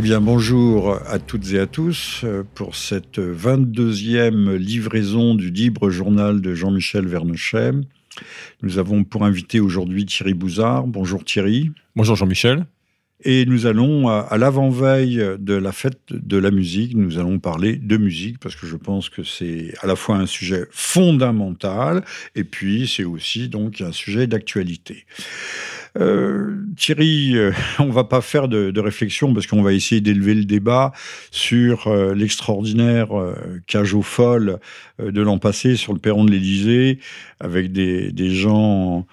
Eh bien, bonjour à toutes et à tous pour cette 22e livraison du libre journal de Jean-Michel Vernochet. Nous avons pour invité aujourd'hui Thierry Bouzard. Bonjour Thierry. Bonjour Jean-Michel. Et nous allons, à l'avant-veille de la fête de la musique, nous allons parler de musique, parce que je pense que c'est à la fois un sujet fondamental, et puis c'est aussi donc un sujet d'actualité. Euh, Thierry, euh, on va pas faire de, réflexion parce qu'on va essayer d'élever le débat sur euh, l'extraordinaire cage aux folles de l'an passé sur le perron de l'Élysée avec des, gens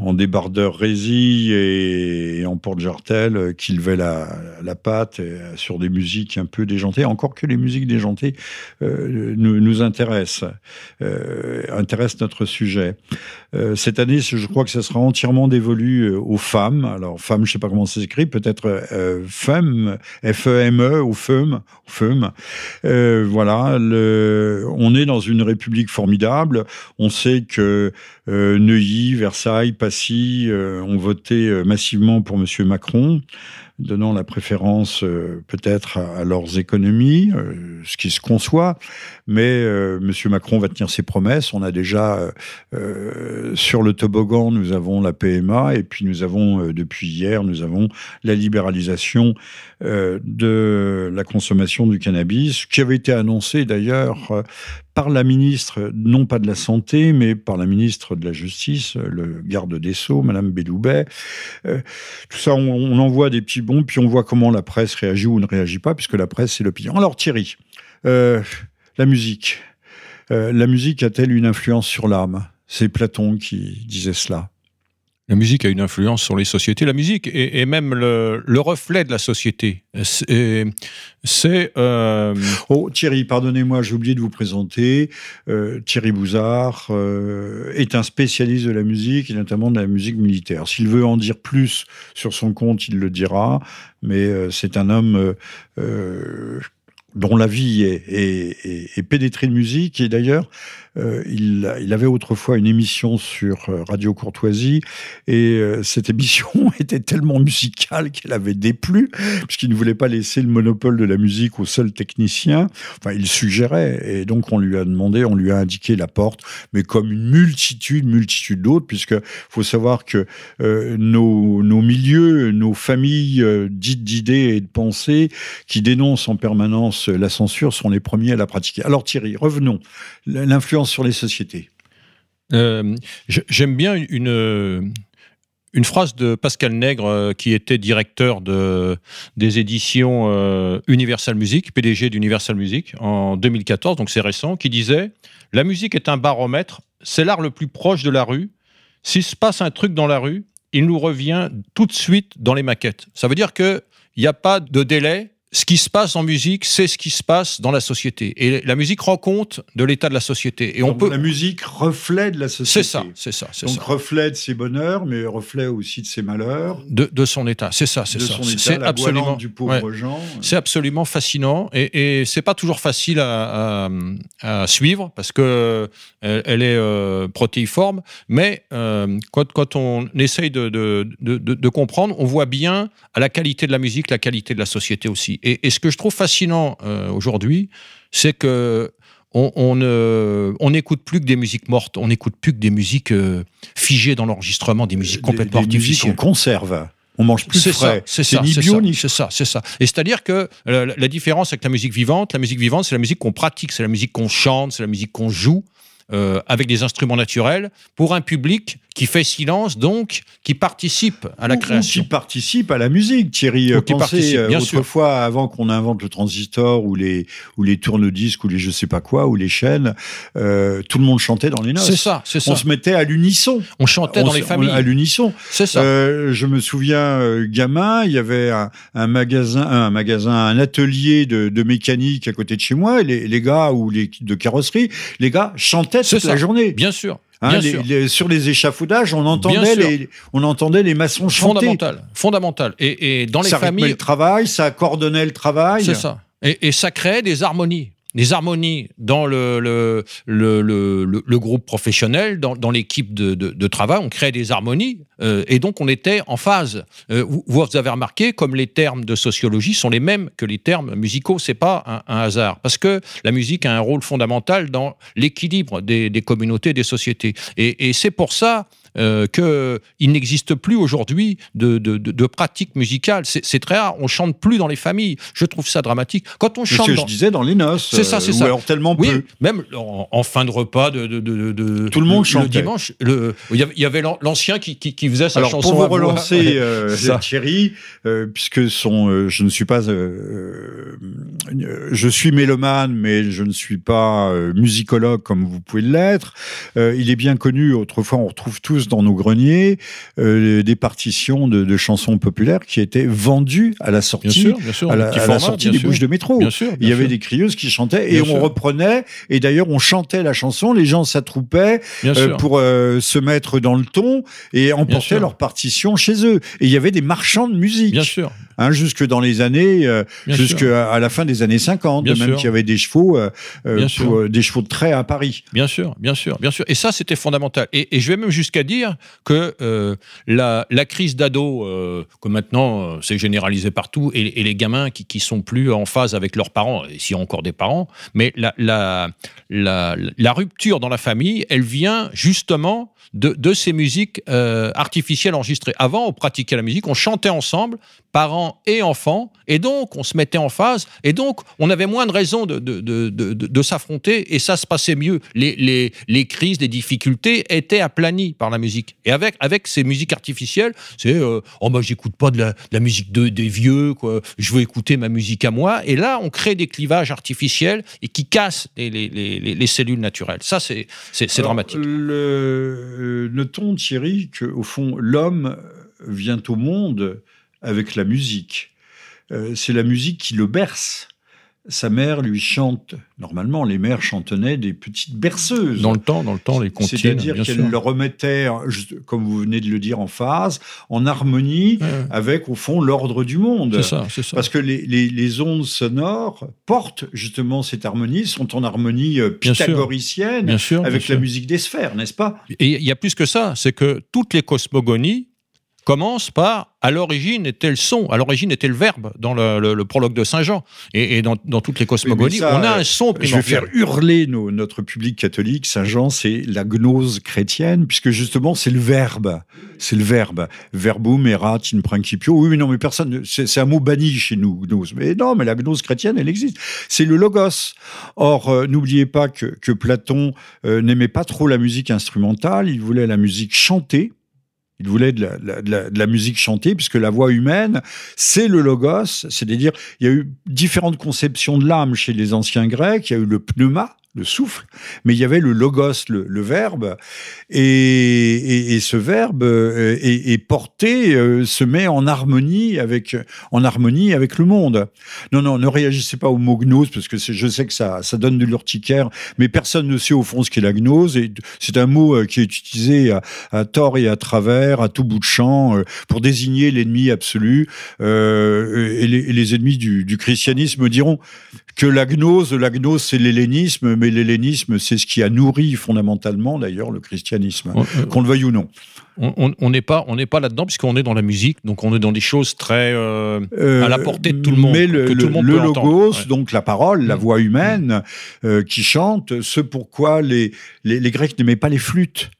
en débardeur résille et, en porte-jartel euh, qui levait la, la patte euh, sur des musiques un peu déjantées, encore que les musiques déjantées euh, nous, nous, intéressent, intéressent notre sujet. Cette année, je crois que ça sera entièrement dévolu aux femmes. Alors, femmes, je ne sais pas comment ça s'écrit, peut-être femme, F-E-M-E, ou femme, femme. voilà, le, on est dans une république formidable. On sait que Neuilly, Versailles, Passy euh, ont voté euh, massivement pour M. Macron donnant la préférence euh, peut-être à, leurs économies, euh, ce qui se conçoit, mais euh, M. Macron va tenir ses promesses. On a déjà sur le toboggan, nous avons la PMA, et puis nous avons depuis hier, nous avons la libéralisation de la consommation du cannabis, qui avait été annoncée d'ailleurs par la ministre, non pas de la Santé, mais par la ministre de la Justice, le garde des Sceaux, Madame Belloubet. tout ça, on, on envoie des petits puis on voit comment la presse réagit ou ne réagit pas, puisque la presse, c'est l'opinion. Alors Thierry, euh, la musique. Euh, la musique a-t-elle une influence sur l'âme? C'est Platon qui disait cela. La musique a une influence sur les sociétés. La musique est, même le, reflet de la société. C'est. Euh, oh, Thierry, pardonnez-moi, j'ai oublié de vous présenter. Euh, Thierry Bouzard euh, est un spécialiste de la musique et notamment de la musique militaire. S'il veut en dire plus sur son compte, il le dira. Mais c'est un homme dont la vie est, est, est, pénétrée de musique. Et d'ailleurs, euh, il, avait autrefois une émission sur euh, Radio Courtoisie et euh, cette émission était tellement musicale qu'elle avait déplu puisqu'il ne voulait pas laisser le monopole de la musique au seul technicien. Enfin, il suggérait et donc on lui a demandé, on lui a indiqué la porte, mais comme une multitude, multitude d'autres, puisque faut savoir que nos, nos, milieux, nos familles dites d'idées et de pensées qui dénoncent en permanence la censure sont les premiers à la pratiquer. Alors Thierry, revenons. L'influence sur les sociétés euh, J'aime bien une, une phrase de Pascal Nègre, euh, qui était directeur de, des éditions euh, Universal Music, PDG d'Universal Music, en 2014, donc c'est récent, qui disait La musique est un baromètre, c'est l'art le plus proche de la rue. S'il se passe un truc dans la rue, il nous revient tout de suite dans les maquettes. Ça veut dire qu'il n'y a pas de délai ce qui se passe en musique, c'est ce qui se passe dans la société. Et la musique rend compte de l'état de la société. Et on peut. La musique reflète la société. C'est ça, c'est ça, Donc reflète ses bonheurs, mais reflète aussi de ses malheurs. De, de son état, c'est ça, c'est ça. C'est absolument du pauvre C'est absolument fascinant et, et c'est pas toujours facile à, à, suivre parce que elle, est euh, protéiforme, mais euh, quand, quand, on essaye de, de, de, de comprendre, on voit bien à la qualité de la musique, la qualité de la société aussi. Et, ce que je trouve fascinant euh, aujourd'hui, c'est que on n'écoute plus que des musiques mortes, on n'écoute plus que des musiques euh, figées dans l'enregistrement, des musiques complètement des, des artificielles. Musiques on conserve. On mange plus frais. C'est ça, c'est ça, c'est ça, c'est ça. Et c'est-à-dire que la, la, différence avec la musique vivante, la musique vivante, c'est la musique qu'on pratique, c'est la musique qu'on chante, c'est la musique qu'on joue. Euh, avec des instruments naturels pour un public qui fait silence, donc qui participe à la création. qui participe à la musique, Thierry. Ou qui participe, euh, bien autrefois, avant qu'on invente le transistor ou les, ou les tourne-disques ou les je sais pas quoi, ou les chaînes, euh, tout le monde chantait dans les noces. C'est ça, c'est ça. On se mettait à l'unisson. On chantait dans les familles. à l'unisson. C'est ça. je me souviens, gamin, il y avait un, magasin, un magasin, un atelier de, mécanique à côté de chez moi, et les, les gars, ou les, de carrosserie, les gars chantaient toute la journée. Bien sûr. Hein, sur les échafaudages, on entendait, les, on entendait les maçons chanter. Fondamental, fondamental. Et, et dans les ça familles, le travail, ça coordonnait le travail. C'est ça. Et, et, ça créait des harmonies. Des harmonies dans le, le, le, le, groupe professionnel, dans, dans l'équipe de, de, travail, on créait des harmonies, euh, et donc on était en phase. Euh, vous, avez remarqué, comme les termes de sociologie sont les mêmes que les termes musicaux, c'est pas un, hasard, parce que la musique a un rôle fondamental dans l'équilibre des, des, communautés, des sociétés. Et, et c'est pour ça euh, qu'il n'existe plus aujourd'hui de, de, de, pratiques musicales. C'est très rare. On chante plus dans les familles. Je trouve ça dramatique. Quand on chante, ce que je disais dans les noces. C'est ça, c'est euh, ça. Alors tellement oui, peu. Même en, fin de repas de, de, tout le monde chantait. Le dimanche, le, il y avait l'ancien qui, qui, qui, faisait sa Alors, chanson. Pour vous relancer, euh, Thierry, euh, puisque son, euh, je ne suis pas, je suis mélomane, mais je ne suis pas musicologue comme vous pouvez l'être. il est bien connu. Autrefois, on retrouve tous dans nos greniers euh, des partitions de, chansons populaires qui étaient vendues à la sortie, à la, sortie des bouches de métro. Il y avait des crieuses qui chantaient et on reprenait. Et d'ailleurs, on chantait la chanson, les gens s'attroupaient euh, pour euh, se mettre dans le ton et emporter leur partition chez eux. Et il y avait des marchands de musique. Bien sûr. Hein, jusque dans les années, jusque à la fin des années 50, même qu'il y avait des chevaux, des chevaux de trait à Paris. Bien sûr, bien sûr, bien sûr. Et ça, c'était fondamental. Et, et, je vais même jusqu'à dire que euh, la, crise d'ado, euh, que maintenant euh, c'est généralisé partout, et, les gamins qui, qui sont plus en phase avec leurs parents, et s'il y a encore des parents, mais la, la, la, rupture dans la famille, elle vient justement de, de ces musiques artificielles enregistrées. Avant, on pratiquait la musique, on chantait ensemble, parents et enfants, et donc on se mettait en phase, et donc on avait moins de raisons de, de, de, de s'affronter, et ça se passait mieux. Les, les, les, crises, les difficultés étaient aplanies par la musique. Et avec, avec ces musiques artificielles, c'est euh, oh bah j'écoute pas de la, la musique de, des vieux, quoi. je veux écouter ma musique à moi, et là on crée des clivages artificiels et qui cassent les, les, les, les cellules naturelles. Ça c'est dramatique. Le, euh, notons Thierry qu'au fond l'homme vient au monde avec la musique. Euh, c'est la musique qui le berce. Sa mère lui chante. Normalement, les mères chantonnaient des petites berceuses. Dans le temps, dans le temps, les comptines. C'est-à-dire qu'elle le remettait, comme vous venez de le dire, en phase, en harmonie avec, au fond, l'ordre du monde. C'est ça, c'est ça. Parce que les, les, ondes sonores portent justement cette harmonie, sont en harmonie euh, pythagoricienne avec la musique des sphères, n'est-ce pas? Et il y a plus que ça, c'est que toutes les cosmogonies commence par à l'origine était le son, à l'origine était le verbe dans le, prologue de Saint Jean et, dans, toutes les cosmogonies, on a un son primordial. Je vais faire hurler notre public catholique. Saint Jean, c'est la gnose chrétienne puisque justement c'est le verbe, c'est le verbe. Verbum erat in principio. Oui, mais non, mais personne, c'est un mot banni chez nous, gnose. Mais non, mais la gnose chrétienne, elle existe. C'est le logos. Or, euh, n'oubliez pas que, Platon euh, n'aimait pas trop la musique instrumentale. Il voulait la musique chantée il voulait de la, musique chantée, puisque la voix humaine, c'est le logos, c'est-à-dire, il y a eu différentes conceptions de l'âme chez les anciens Grecs, il y a eu le pneuma, le souffle, mais il y avait le logos, le, verbe, et, ce verbe euh, est, porté, euh, se met en harmonie avec en harmonie avec le monde. Non, non, ne réagissez pas au mot gnose parce que je sais que ça, donne de l'urticaire, mais personne ne sait au fond ce qu'est la gnose. Et c'est un mot euh, qui est utilisé à, tort et à travers, à tout bout de champ, pour désigner l'ennemi absolu. et, les, ennemis du, du christianisme diront que la gnose, la gnose, c'est l'hellénisme mais l'hellénisme, c'est ce qui a nourri fondamentalement d'ailleurs le christianisme, euh, qu'on le veuille ou non. On n'est pas, on n'est pas là-dedans puisqu'on est dans la musique, donc on est dans des choses très euh, à la portée de tout le monde. Mais le, logos, donc la parole, la mm. voix humaine euh, qui chante, ce pourquoi les, les, les Grecs n'aimaient pas les flûtes.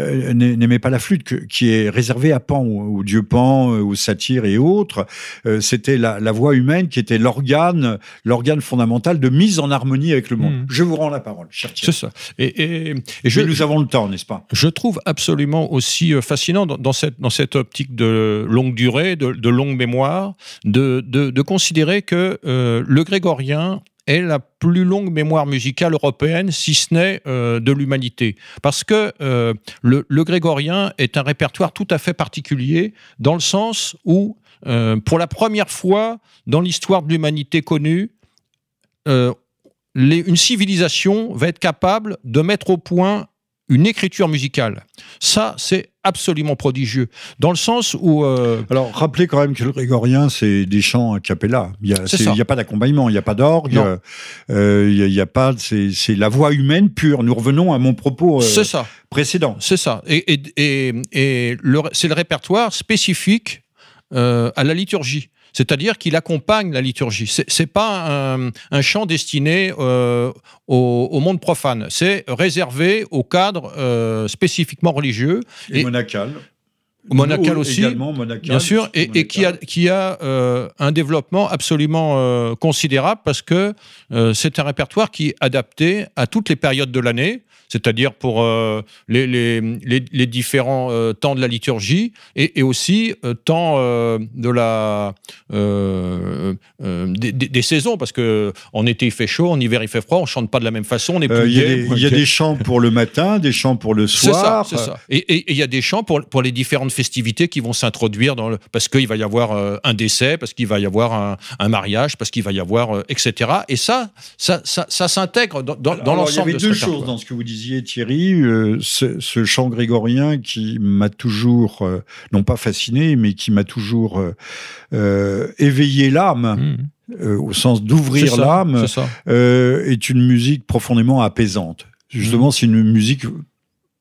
Euh, n'aimait pas la flûte, qui est réservée à Pan, au, dieu Pan, euh, aux satyres et autres. Euh, c'était la, voix humaine qui était l'organe, l'organe fondamental de mise en harmonie avec le monde. Hmm. Je vous rends la parole, cher C'est ça. Et, je, nous avons le temps, n'est-ce pas? Je trouve absolument aussi fascinant dans, cette, dans cette optique de longue durée, de, longue mémoire, de, de, considérer que le grégorien est la plus longue mémoire musicale européenne, si ce n'est euh, de l'humanité. Parce que euh, le, grégorien est un répertoire tout à fait particulier, dans le sens où, euh, pour la première fois dans l'histoire de l'humanité connue, une civilisation va être capable de mettre au point une écriture musicale. Ça, c'est absolument prodigieux. Dans le sens où. Euh, Alors, rappelez quand même que le grégorien, c'est des chants a cappella. Il n'y a, pas d'accompagnement, il n'y a pas d'orgue, euh, il a, pas. C'est la voix humaine pure. Nous revenons à mon propos euh, ça. précédent. C'est ça. Et, et, et, c'est le répertoire spécifique à la liturgie c'est-à-dire qu'il accompagne la liturgie. C'est, n'est pas un, chant destiné euh, au, monde profane, c'est réservé au cadre euh, spécifiquement religieux. Et, monacal. Monacal aussi, bien sûr, et, qui a, qui a euh, un développement absolument considérable parce que c'est un répertoire qui est adapté à toutes les périodes de l'année c'est-à-dire pour euh, les, les, les, différents euh, temps de la liturgie et, et aussi euh, temps de la, des, des, saisons, parce que en été il fait chaud, en hiver il fait froid, on chante pas de la même façon, on est plus Il y, a des chants pour le matin, des chants pour le soir. C'est ça, ça. Et il y a des chants pour, pour les différentes festivités qui vont s'introduire dans le, parce qu'il va y avoir un décès, parce qu'il va y avoir un, un mariage, parce qu'il va y avoir etc. Et ça, ça, ça, ça s'intègre dans, dans l'ensemble. Il y avait deux choses dans ce que vous disiez Thierry, euh, ce, chant grégorien qui m'a toujours, euh, non pas fasciné, mais qui m'a toujours euh, éveillé l'âme. Mmh. au sens d'ouvrir l'âme, est une musique profondément apaisante. Justement, mmh. c'est une musique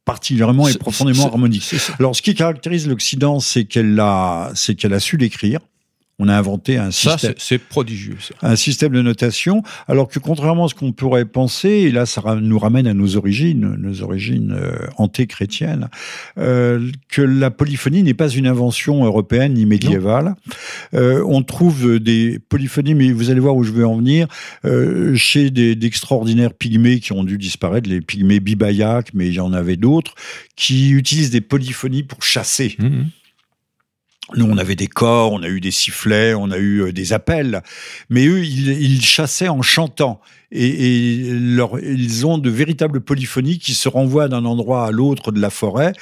particulièrement et profondément harmonique. Alors, ce qui caractérise l'Occident, c'est qu'elle a, c'est qu'elle a su l'écrire on a inventé un système. c'est prodigieux. Un système de notation, alors que contrairement à ce qu'on pourrait penser, et là ça nous ramène à nos origines, nos origines euh, anté-chrétiennes, euh, que la polyphonie n'est pas une invention européenne ni médiévale. Euh, on trouve des polyphonies, mais vous allez voir où je veux en venir, chez d'extraordinaires pygmées qui ont dû disparaître, les pygmées bibayak, mais il y en avait d'autres, qui utilisent des polyphonies pour chasser. Mmh. Nous, on avait des corps, on a eu des sifflets, on a eu euh, des appels, mais eux, ils, chassaient en chantant. Et, ils ont de véritables polyphonies qui se renvoient d'un endroit à l'autre de la forêt.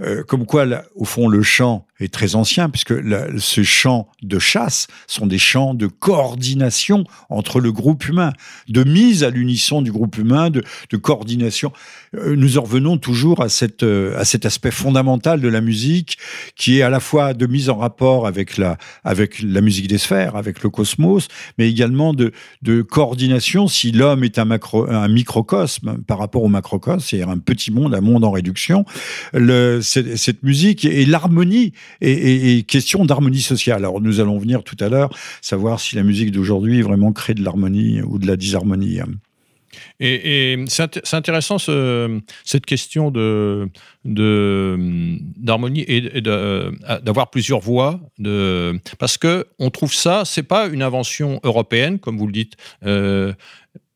Euh, comme quoi, au fond, le chant est très ancien, puisque ce chant de chasse sont des chants de coordination entre le groupe humain, de mise à l'unisson du groupe humain, de, coordination. Euh, nous en revenons toujours euh, à cet aspect fondamental de la musique, qui est à la fois de mise en rapport avec la, musique des sphères, avec le cosmos, mais également de, coordination si l'homme est un, microcosme par rapport au macrocosme, c'est-à-dire un petit monde, un monde en réduction. Cette musique et l'harmonie et, question d'harmonie sociale. Alors nous allons venir tout à l'heure savoir si la musique d'aujourd'hui vraiment crée de l'harmonie ou de la disharmonie. Et, c'est intéressant cette question de d'harmonie et, euh, d'avoir plusieurs voix, de, parce que on trouve ça, c'est pas une invention européenne comme vous le dites, euh,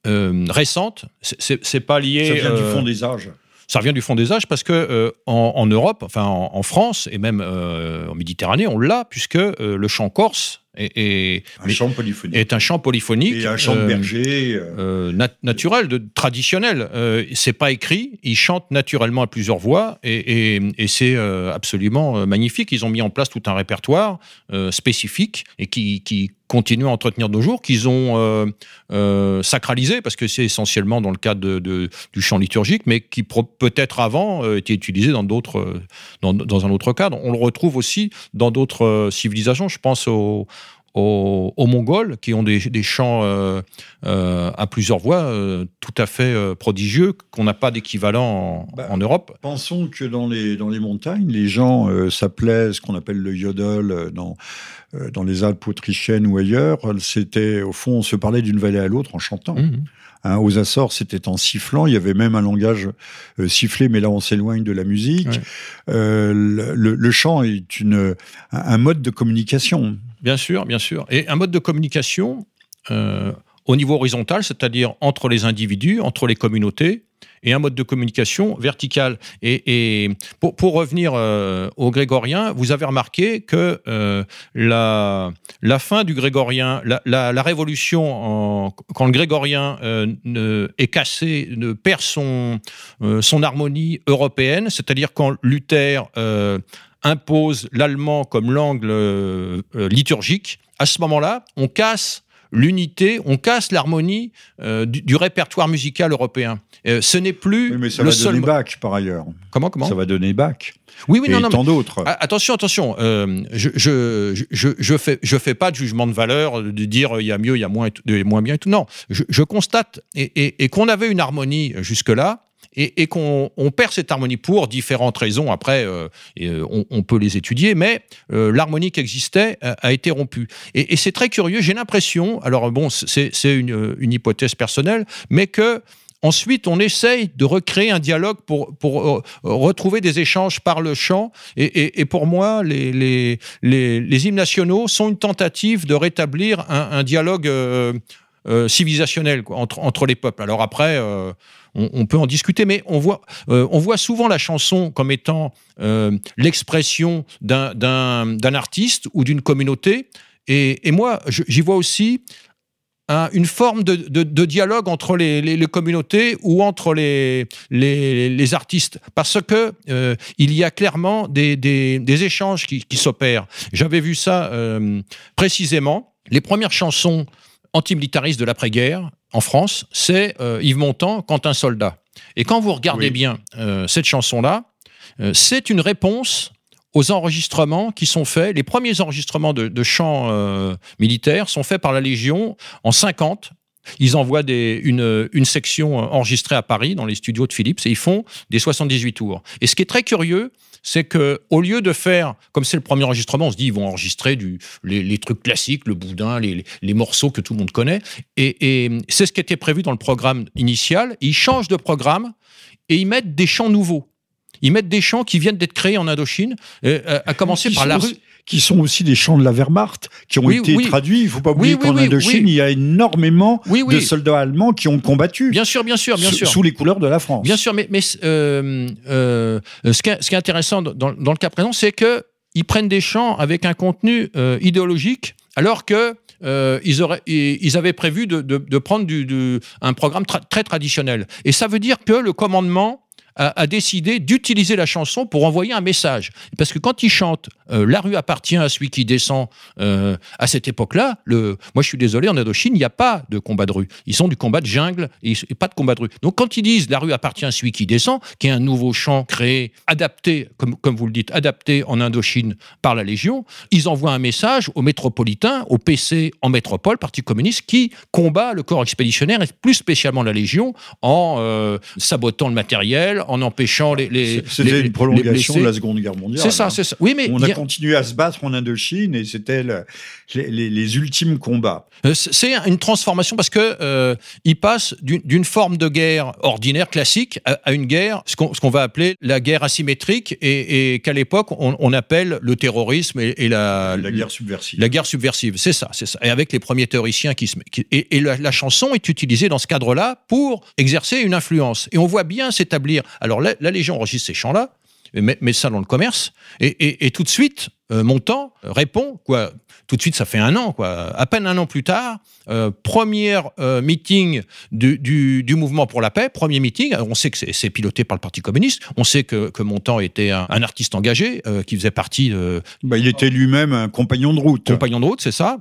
euh, récente. C'est pas lié. Ça vient du fond des âges. Ça revient du fond des âges parce que euh, en, Europe, enfin en, France et même euh, en Méditerranée, on l'a puisque euh, le chant corse est, un chant polyphonique. est un chant polyphonique. Et un chant de berger. naturel, de, traditionnel. c'est pas écrit, ils chantent naturellement à plusieurs voix et, et c'est absolument magnifique. Ils ont mis en place tout un répertoire spécifique et qui, qui continuent à entretenir nos jours, qu'ils ont euh, euh, sacralisé, parce que c'est essentiellement dans le cadre de, du chant liturgique, mais qui peut-être avant euh, était utilisé dans, d'autres, dans, dans, un autre cadre. On le retrouve aussi dans d'autres civilisations. Je pense aux, aux, Mongols, qui ont des, des chants à plusieurs voix tout à fait prodigieux, qu'on n'a pas d'équivalent en, bah, en, Europe. Pensons que dans les, dans les montagnes, les gens s'appelaient ce qu'on appelle le yodel dans euh, dans les Alpes autrichiennes ou ailleurs, c'était au fond, on se parlait d'une vallée à l'autre en chantant. Mmh. Hein, aux Açores, c'était en sifflant. Il y avait même un langage euh, sifflé, mais là, on s'éloigne de la musique. Euh, le, chant est une, un mode de communication. Bien sûr, bien sûr. Et un mode de communication au niveau horizontal, c'est-à-dire entre les individus, entre les communautés, et un mode de communication vertical. Et, pour, revenir euh, au grégorien, vous avez remarqué que euh, la, fin du grégorien, la, révolution, quand le grégorien euh, est cassé, ne perd son harmonie européenne, c'est-à-dire quand Luther impose l'allemand comme langue liturgique, à ce moment-là, on casse l'unité, on casse l'harmonie euh, du, répertoire musical européen. Euh, ce n'est plus oui, mais ça le va seul. donner bac par ailleurs. Comment comment Ça va donner bac. Oui, oui, et non, non. tant d'autres. Attention, attention. euh, je, je, je, je fais, je fais pas de jugement de valeur de dire euh, il y a mieux, il y a moins, et tout- et moins bien et tout. Non, je, je constate et, et- et qu'on avait une harmonie jusque-là. Et, qu'on on perd cette harmonie pour différentes raisons. Après, euh, euh, on, peut les étudier, mais euh, l'harmonie qui existait a, été rompue. Et, c'est très curieux. J'ai l'impression, alors bon, c'est une, hypothèse personnelle, mais que Ensuite, on essaye de recréer un dialogue pour, retrouver des échanges par le chant. Et, pour moi, les, hymnes nationaux sont une tentative de rétablir un, dialogue euh, civilisationnel quoi, entre, entre les peuples. Alors après, euh, on, peut en discuter, mais on voit, euh, on voit souvent la chanson comme étant euh, l'expression d'un- artiste ou d'une communauté. Et, et moi, j'y vois aussi un- une forme de, de- dialogue entre les, les- communautés ou entre les, les, artistes, parce que euh, il y a clairement des, des- échanges qui, qui s'opèrent. J'avais vu ça précisément. Les premières chansons antimilitaristes de l'après-guerre en France, c'est euh, Yves Montand, Quand un soldat. Et quand vous regardez Oui. bien euh, cette chanson-là, euh, c'est une réponse aux enregistrements qui sont faits. Les premiers enregistrements de, de chants militaires sont faits par la Légion en 50. Ils envoient des, une, une section enregistrée à Paris, dans les studios de Philips, et ils font des 78 tours. Et ce qui est très curieux, c'est que au lieu de faire, comme c'est le premier enregistrement, on se dit ils vont enregistrer du, les, les trucs classiques, le boudin, les, morceaux que tout le monde connaît. Et, et c'est ce qui était prévu dans le programme initial. Ils changent de programme et ils mettent des chants nouveaux. Ils mettent des chants qui viennent d'être créés en Indochine, euh, à- commencer par la rue. Qui sont aussi des chants de la Wehrmacht, qui ont Oui, été oui. traduits. Il ne faut pas oublier qu'en Indochine, il y a énormément de soldats allemands qui ont combattu Bien sûr, bien sûr, bien sûr. sous les couleurs de la France. Bien sûr, mais, mais euh, euh, ce, qui est, ce qui est intéressant dans, dans le cas présent, c'est que ils prennent des chants avec un contenu euh, idéologique, alors que euh, ils, auraient, ils ils avaient prévu de, de- de prendre du, du- un programme tra- très traditionnel. Et ça veut dire que le commandement a, décidé d'utiliser la chanson pour envoyer un message. Parce que quand ils chantent euh, La rue appartient à celui qui descend euh, à cette époque-là, le, moi je suis désolé, en Indochine, il n'y a pas de combat de rue. Ils sont du combat de jungle et, pas de combat de rue. Donc quand ils disent La rue appartient à celui qui descend, qui est un nouveau chant créé, adapté, comme, comme vous le dites, adapté en Indochine par la Légion, ils envoient un message aux métropolitains, au PC en métropole, Parti communiste, qui combat le corps expéditionnaire et plus spécialement la Légion en euh, sabotant le matériel, en empêchant les. les C'était une prolongation de la Seconde Guerre mondiale. C'est ça, hein. c'est ça. Oui, mais On a continué à se battre en Indochine et c'était le- les, les- les ultimes combats. Euh, C'est une transformation parce que euh, il passe d'une forme de guerre ordinaire, classique, à, à une guerre, ce qu'on va appeler la guerre asymétrique, et, et qu'à l'époque on, on appelle le terrorisme et, et la, la guerre subversive. la guerre subversive. C'est ça, c'est ça. Et avec les premiers théoriciens qui se, qui- et, et la, la chanson est utilisée dans ce cadre-là pour exercer une influence. Et on voit bien s'établir. Alors la, la Légion enregistre ces chants-là, met, met ça dans le commerce, et, et- et tout de suite, euh, Montand répond, quoi, tout de suite, ça fait un an, quoi, à peine un an plus tard, euh, premier euh, meeting du, du- du mouvement pour la paix, premier meeting, Alors, on sait que c'est- piloté par le Parti communiste, on sait que, que Montand était un, un artiste engagé, euh, qui faisait partie de, Bah, il était lui-même un compagnon de route. compagnon de route, c'est ça.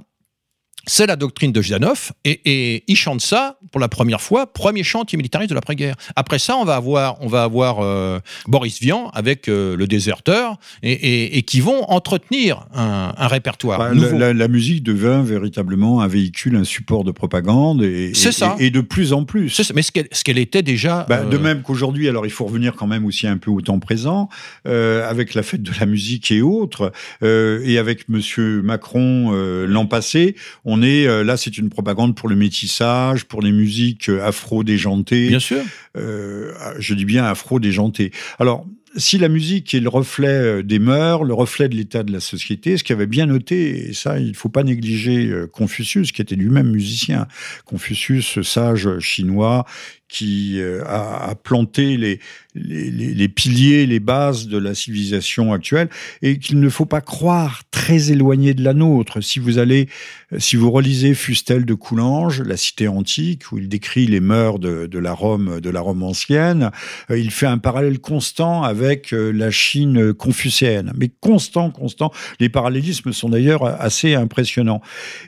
C'est la doctrine de Zhdanov, et, et il chante ça pour la première fois, premier chant antimilitariste de l'après-guerre. Après ça, on va avoir, on va avoir euh, Boris Vian avec euh, le déserteur, et, et- et qui vont entretenir un, un répertoire Bah, la, nouveau. la- la musique devint véritablement un véhicule, un support de propagande et, ça. de plus en plus. Ça, mais ce qu'elle était déjà. Bah, De euh, même qu'aujourd'hui, alors il faut revenir quand même aussi un peu au temps présent, avec la fête de la musique et autres, et avec Monsieur Macron l'an passé, on est euh, là, c'est une propagande pour le métissage, pour les musiques euh, afro-déjantées. Bien sûr. Euh, je dis bien afro-déjanté. Alors, si la musique est le reflet des mœurs, le reflet de l'état de la société, ce qui avait bien noté, et ça, il ne faut pas négliger Confucius, qui était lui-même musicien. Confucius, sage chinois qui euh, a, planté les, les, piliers, les bases de la civilisation actuelle, et qu'il ne faut pas croire très éloigné de la nôtre. Si vous allez, euh, si vous relisez Fustel de Coulanges, la cité antique, où il décrit les mœurs de, la Rome, de la Rome ancienne, euh, il fait un parallèle constant avec la Chine confucéenne. Mais constant, constant. Les parallélismes sont d'ailleurs assez impressionnants.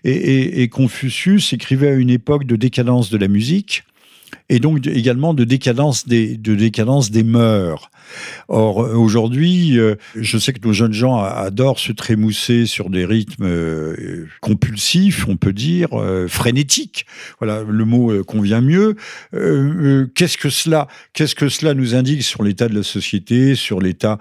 Et Confucius écrivait à une époque de décadence de la musique et donc également de décadence des, de décadence des mœurs. Or, aujourd'hui, euh, je sais que nos jeunes gens adorent se trémousser sur des rythmes euh, compulsifs, on peut dire, euh, frénétiques. Voilà, le mot convient mieux. Qu'est-ce que cela, qu'est-ce que cela nous indique sur l'état de la société, sur l'état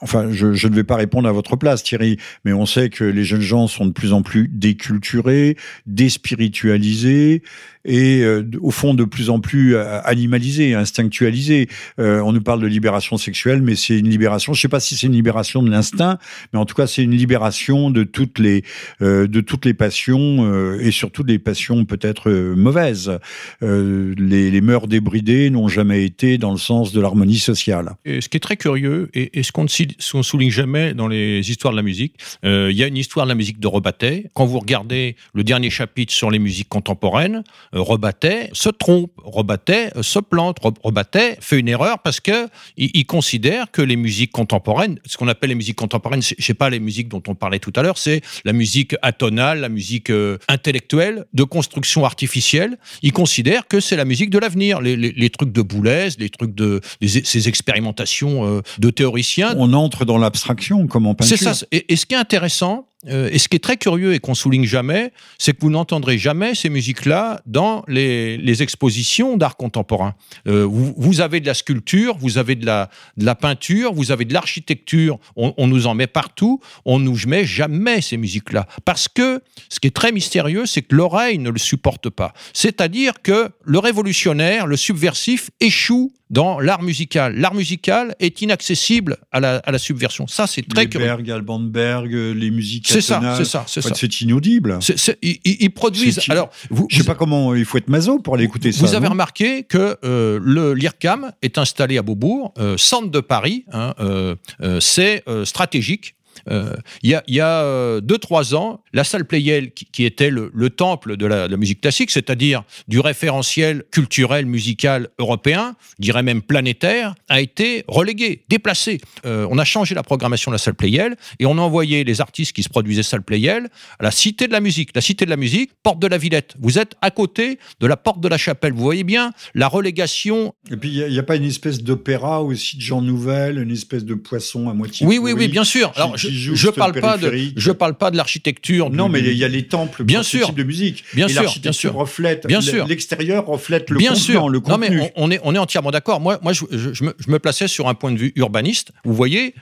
Enfin, je, je, ne vais pas répondre à votre place, Thierry, mais on sait que les jeunes gens sont de plus en plus déculturés, déspiritualisés et euh, au fond de plus en plus euh, animalisés, instinctualisés. Euh, on nous parle de libération sexuelle, mais c'est une libération. Je ne sais pas si c'est une libération de l'instinct, mais en tout cas, c'est une libération de toutes les de toutes les passions et surtout des passions peut-être mauvaises. Les, mœurs débridées n'ont jamais été dans le sens de l'harmonie sociale. Et ce qui est très curieux et, ce qu'on ne souligne jamais dans les histoires de la musique. Il y a une histoire de la musique de Rebattet. Quand vous regardez le dernier chapitre sur les musiques contemporaines, Rebattet se trompe, Rebattet euh, se plante, Rebattet fait une erreur parce que il, considère que les musiques contemporaines, ce qu'on appelle les musiques contemporaines, je sais pas les musiques dont on parlait tout à l'heure, c'est la musique atonale, la musique intellectuelle, de construction artificielle. Il considère que c'est la musique de l'avenir, les, trucs de Boulez, les trucs de ces expérimentations de théoriciens. On entre dans l'abstraction comme en peinture. C'est ça. Et, ce qui est intéressant, euh, et ce qui est très curieux et qu'on souligne jamais, c'est que vous n'entendrez jamais ces musiques-là dans les, expositions d'art contemporain. Euh, vous, avez de la sculpture, vous avez de la, de la peinture, vous avez de l'architecture, on, nous en met partout, on nous met jamais ces musiques-là. Parce que ce qui est très mystérieux, c'est que l'oreille ne le supporte pas. C'est-à-dire que le révolutionnaire, le subversif, échoue dans l'art musical. L'art musical est inaccessible à la, à la subversion. Ça, c'est très les curieux. Berg, Alban Berg, les musiques c'est ça, c'est ça, c'est ça. C'est inaudible. ils, produisent. Alors, vous, je sais pas comment il faut être maso pour aller écouter ça. Vous avez remarqué que euh, le l'IRCAM est installé à Beaubourg, euh, centre de Paris. Hein, euh, c'est stratégique. Euh, il y a, y a euh, deux, trois ans, la salle Playel, qui, était le, temple de la, musique classique, c'est-à-dire du référentiel culturel, musical européen, je dirais même planétaire, a été reléguée, déplacée. Euh, on a changé la programmation de la salle Playel et on a envoyé les artistes qui se produisaient salle Playel à la Cité de la musique. La Cité de la musique, porte de la Villette. Vous êtes à côté de la porte de la Chapelle. Vous voyez bien la relégation. Et puis, il n'y a, pas une espèce d'opéra aussi de gens nouvelles, une espèce de poisson à moitié. Oui, oui, oui, bien sûr. Alors, je parle pas de je parle pas de l'architecture. Non, mais il y a les temples bien sûr, type de musique. Bien et sûr, bien sûr. reflète bien sûr. L'extérieur reflète le bien sûr. le contenu. Non mais on, est on est entièrement d'accord. Moi moi je, je, me, je, me, plaçais sur un point de vue urbaniste. Vous voyez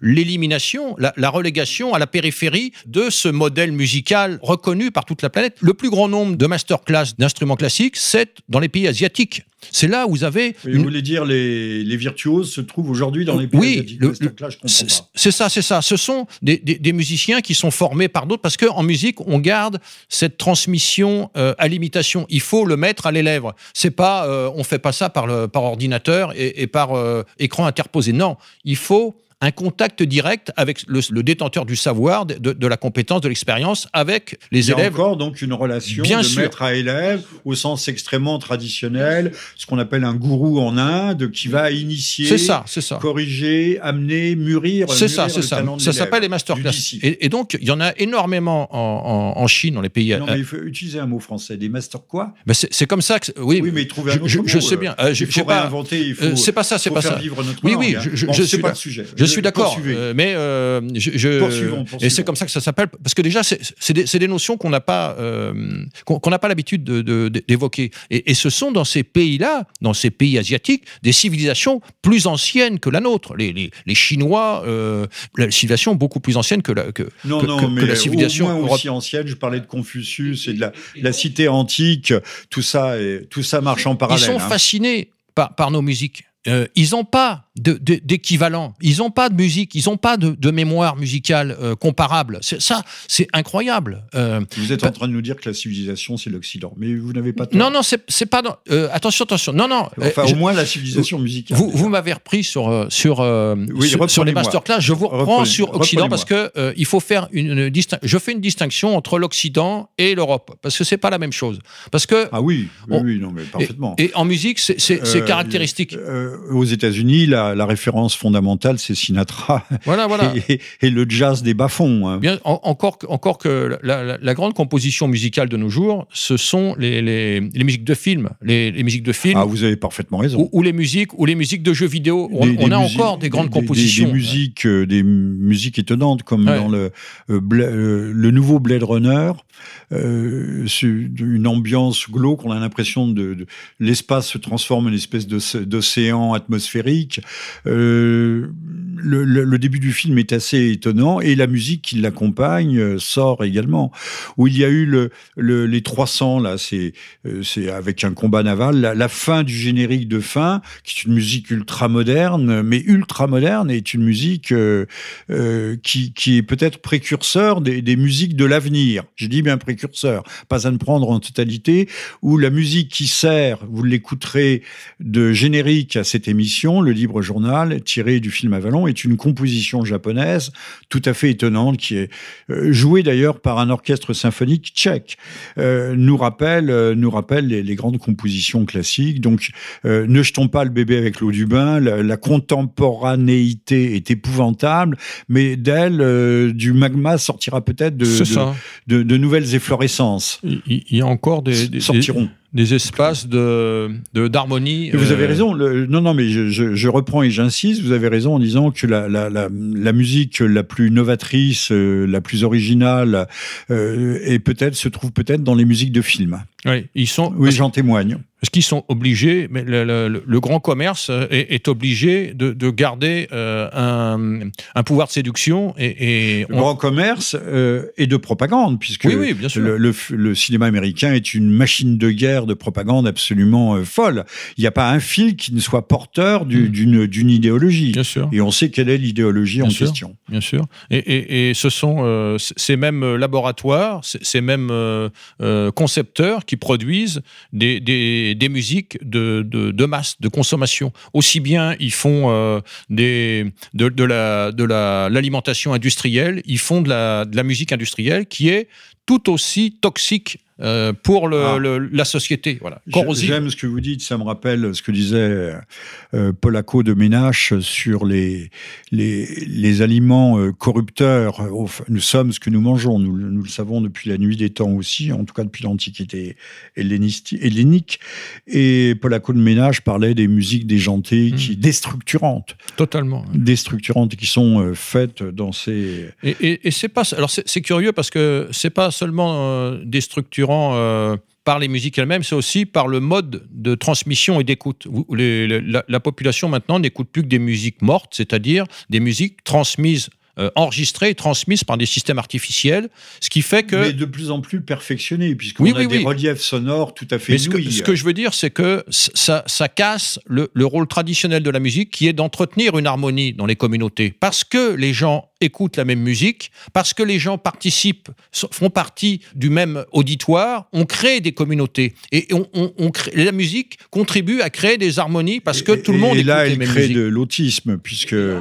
l'élimination, le, la, la, relégation à la périphérie de ce modèle musical reconnu par toute la planète. Le plus grand nombre de masterclass d'instruments classiques, c'est dans les pays asiatiques. C'est là où vous avez. Vous voulez dire les, les virtuoses se trouvent aujourd'hui dans les pays oui, c'est ça, c'est ça. Ce sont des, des, musiciens qui sont formés par d'autres parce qu'en musique, on garde cette transmission euh, à l'imitation. Il faut le mettre à l'élève. C'est pas, euh, on fait pas ça par, le, par ordinateur et, et par euh, écran interposé. Non, il faut un contact direct avec le, détenteur du savoir, de, la compétence, de l'expérience, avec les Il y a élèves. encore donc une relation Bien de maître à élève au sens extrêmement traditionnel, ce qu'on appelle un gourou en Inde qui va initier, ça, ça. corriger, amener, mûrir. C'est ça, c'est ça. Ça s'appelle les masterclass. Et, et, donc il y en a énormément en, Chine, dans les pays. Non, mais il faut utiliser un mot français. Des masters quoi? Ben C'est comme ça que. Oui, oui mais trouver un autre je, mot. je sais bien. Euh, il faut réinventer. Il euh, faut. c'est pas ça. C'est pas faire ça. Vivre notre oui, langue, oui. hein. Je, bon, je suis pas le sujet. Je suis d'accord, euh, mais euh, je, poursuivons, et c'est comme ça que ça s'appelle parce que déjà c'est des, des, notions qu'on n'a pas euh, qu'on n'a pas l'habitude d'évoquer de, et, et, ce sont dans ces pays-là, dans ces pays asiatiques, des civilisations plus anciennes que la nôtre. Les, les, les Chinois, la civilisation beaucoup plus ancienne que la que, non, que, non, que, mais que la civilisation au moins aussi ancienne. Je parlais de Confucius et de la, la cité antique. Tout ça, et, tout ça marche en parallèle. Ils sont hein. fascinés par, par nos musiques. Euh, ils n'ont pas d'équivalent, ils n'ont pas de musique, ils n'ont pas de, mémoire musicale euh, comparable. Ça, c'est incroyable. Euh, vous êtes en train de nous dire que la civilisation, c'est l'Occident, mais vous n'avez pas Non, non, c'est pas. attention, attention. Non, non. Enfin, au moins la civilisation musicale. Vous, vous m'avez repris sur sur oui, sur, les masterclass. Je vous reprends sur Occident parce que il faut faire une, distinction. Je fais une distinction entre l'Occident et l'Europe parce que c'est pas la même chose. Parce que ah oui, oui, oui non mais parfaitement. Et, en musique, c'est caractéristique aux États-Unis, la, référence fondamentale, c'est Sinatra. Voilà, voilà. Et, le jazz des bas-fonds. Hein. Encore, encore que la, grande composition musicale de nos jours, ce sont les, les, musiques de films. Les, musiques de films. Ah, vous avez parfaitement raison. Ou, les musiques, ou les musiques de jeux vidéo. On, a encore des grandes compositions. Des, musiques, euh, des musiques étonnantes, comme dans le, euh, euh, le nouveau Blade Runner. Euh, une ambiance glauque, on a l'impression de, l'espace se transforme en une espèce d'océan atmosphérique. Euh, le, début du film est assez étonnant et la musique qui l'accompagne euh, sort également. Où il y a eu le, les 300 là, c'est c'est avec un combat naval, la, fin du générique de fin, qui est une musique ultra moderne, mais ultra moderne, est une musique qui, est peut-être précurseur des, musiques de l'avenir. Je dis bien précurseur précurseur, pas à ne prendre en totalité, où la musique qui sert, vous l'écouterez de générique à cette émission, le libre journal tiré du film Avalon, est une composition japonaise tout à fait étonnante qui est euh, jouée d'ailleurs par un orchestre symphonique tchèque. Euh, nous rappelle, euh, nous rappelle les, grandes compositions classiques. Donc, ne jetons pas le bébé avec l'eau du bain. La, contemporanéité est épouvantable, mais d'elle, du magma sortira peut-être de, de, de, nouvelles effluves il, y a encore des, des sortiront des espaces de d'harmonie. vous avez euh, raison. non, non, mais je, reprends et j'insiste. Vous avez raison en disant que la, la, la, musique la plus novatrice, euh, la plus originale, euh, et peut-être se trouve peut-être dans les musiques de films. Oui, ils sont. Oui, j'en témoigne. Parce qu'ils sont obligés, mais le, grand commerce est, obligé de, de garder un, un, pouvoir de séduction et, le grand commerce et de propagande, puisque oui, bien sûr. Le, le, cinéma américain est une machine de guerre de propagande absolument euh, folle. Il n'y a pas un fil qui ne soit porteur hmm. d'une idéologie. Bien sûr. Et on sait quelle est l'idéologie en question. Bien sûr. Et, ce sont euh, ces mêmes laboratoires, ces mêmes euh, concepteurs qui produisent des, des, musiques de, de, masse, de consommation. Aussi bien ils font des, de, l'alimentation la, de industrielle, ils font de la, de la musique industrielle qui est tout aussi toxique euh, pour ah. la société. Voilà. J'aime ce que vous dites, ça me rappelle ce que disait euh, Polaco de Ménache sur les, les, les aliments euh, corrupteurs. Nous sommes ce que nous mangeons, nous, nous, le savons depuis la nuit des temps aussi, en tout cas depuis l'Antiquité hellénique. Et Polaco de Ménache parlait des musiques déjantées, hmm. qui, déstructurantes. Totalement. Déstructurantes, qui sont faites dans ces... Et, et, c'est pas... Alors c'est curieux parce que c'est pas seulement déstructurant euh, par les musiques elles-mêmes, c'est aussi par le mode de transmission et d'écoute. La, la, population maintenant n'écoute plus que des musiques mortes, c'est-à-dire des musiques transmises euh, enregistrées et transmises par des systèmes artificiels, ce qui fait que... Mais de plus en plus perfectionnés, puisqu'on a des reliefs sonores tout à fait ce que, ce que, je veux dire, c'est que ça, ça casse le, le, rôle traditionnel de la musique, qui est d'entretenir une harmonie dans les communautés. Parce que les gens écoutent la même musique, parce que les gens participent, font partie du même auditoire, on crée des communautés. Et on, on, crée, la musique contribue à créer des harmonies, parce que tout le monde et écoute là, les elle crée de l'autisme, puisque euh,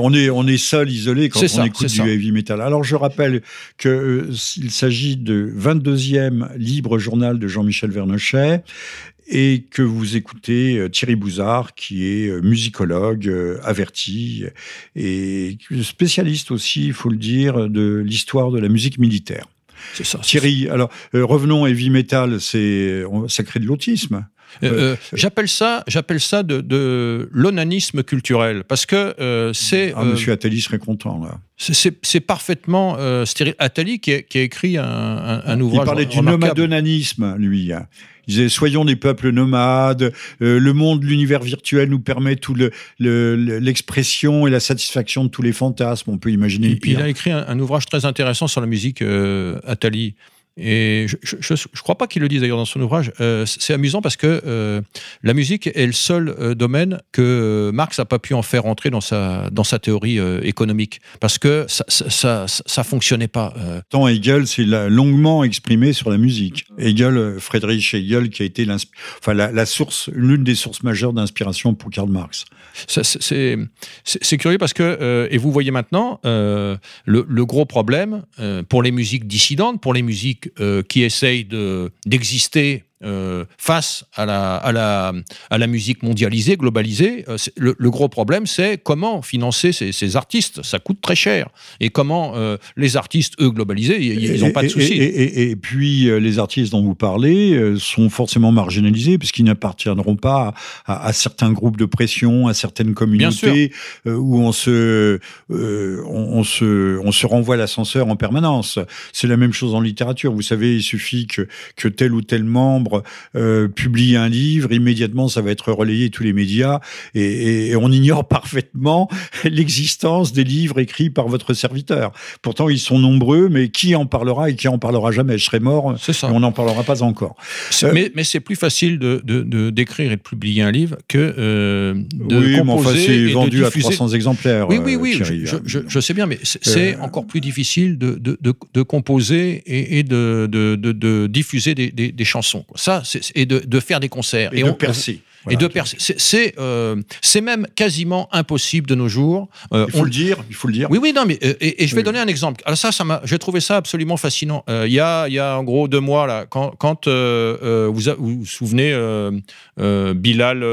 on, est, on est seul isolé quand on écoute du heavy metal. Alors je rappelle qu'il euh, s'agit de 22e libre journal de Jean-Michel Vernochet et que vous écoutez euh, Thierry Bouzard, qui est euh, musicologue averti et spécialiste aussi, il faut le dire, de l'histoire de la musique militaire. Ça, Thierry, alors revenons heavy metal, c'est ça crée de l'autisme. Euh, euh, j'appelle ça, j'appelle ça de, de l'onanisme culturel, parce que euh, c'est. Ah, Monsieur Attali serait content là. C'est parfaitement stérile. Attali qui a, qui a écrit un, un, ouvrage. Il parlait du nomadonanisme, lui. Il disait soyons des peuples nomades. le monde, l'univers virtuel nous permet tout l'expression le, et la satisfaction de tous les fantasmes. On peut imaginer. Et puis il a écrit un, ouvrage très intéressant sur la musique, Attali. Et je ne crois pas qu'il le dise d'ailleurs dans son ouvrage. Euh, c'est amusant parce que euh, la musique est le seul euh, domaine que Marx n'a pas pu en faire entrer dans sa, dans sa théorie économique. Parce que ça ça, ça, fonctionnait pas. Tant Hegel s'est longuement exprimé sur la musique. Hegel, Friedrich Hegel, qui a été enfin, la, la source, l'une des sources majeures d'inspiration pour Karl Marx. C'est curieux parce que, et vous voyez maintenant, le, le, gros problème pour les musiques dissidentes, pour les musiques euh, qui essayent d'exister face à la, à, la, à la musique mondialisée, globalisée, le, gros problème, c'est comment financer ces, artistes. Ça coûte très cher. Et comment les artistes, eux, globalisés, ils n'ont pas de soucis. Et, puis, les artistes dont vous parlez sont forcément marginalisés, puisqu'ils n'appartiendront pas à, à, certains groupes de pression, à certaines communautés où on se, on, se, on se renvoie l'ascenseur en permanence. C'est la même chose en littérature. Vous savez, il suffit que, que tel ou tel membre euh, publie un livre, immédiatement ça va être relayé tous les médias et, on ignore parfaitement l'existence des livres écrits par votre serviteur. Pourtant, ils sont nombreux, mais qui en parlera et qui en parlera jamais? Je serai mort, ça. et on n'en parlera pas encore. Euh, mais, mais c'est plus facile de, d'écrire et de publier un livre que euh, de oui, composer mais enfin, c'est vendu à 300 exemplaires. Oui, oui, oui, je, je, je, sais bien, mais c'est encore plus difficile de, de, de composer et, de, de, diffuser des, des, chansons. Ça, et de, faire des concerts. Et, de percer et de C'est euh, c'est même quasiment impossible de nos jours. Euh, il faut le dire. Il faut le dire. Oui, oui, non, mais euh, et, je vais donner un exemple. Alors ça, ça m'a. J'ai trouvé ça absolument fascinant. Il y a, il y a en gros deux mois là, quand, quand vous, vous, vous souvenez Bilal,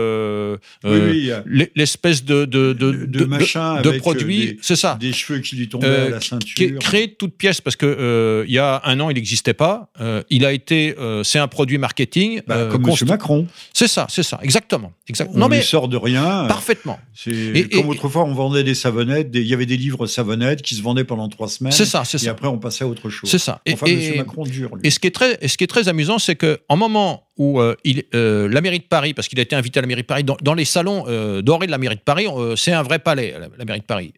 oui, l'espèce de de de, de, machin de, produit, c'est ça. Des cheveux qui lui tombaient à la ceinture. Créé de toutes pièces parce que il y a un an, il n'existait pas. il a été. c'est un produit marketing. Bah, comme Monsieur Macron. C'est ça, c'est ça. Exactement. Exactement. exactement. On non, mais sort de rien. Parfaitement. Et, comme autrefois, on vendait des savonnettes. Il y avait des livres savonnettes qui se vendaient pendant trois semaines. C'est ça, c'est ça. Et après, on passait à autre chose. C'est ça. Enfin, et, M. Macron dure. Et ce qui est très, ce qui est très amusant, c'est que en moment où euh, il, euh, la mairie de Paris, parce qu'il a été invité à la mairie de Paris, dans, les salons euh, dorés de la mairie de Paris, c'est un vrai palais, la, mairie de Paris.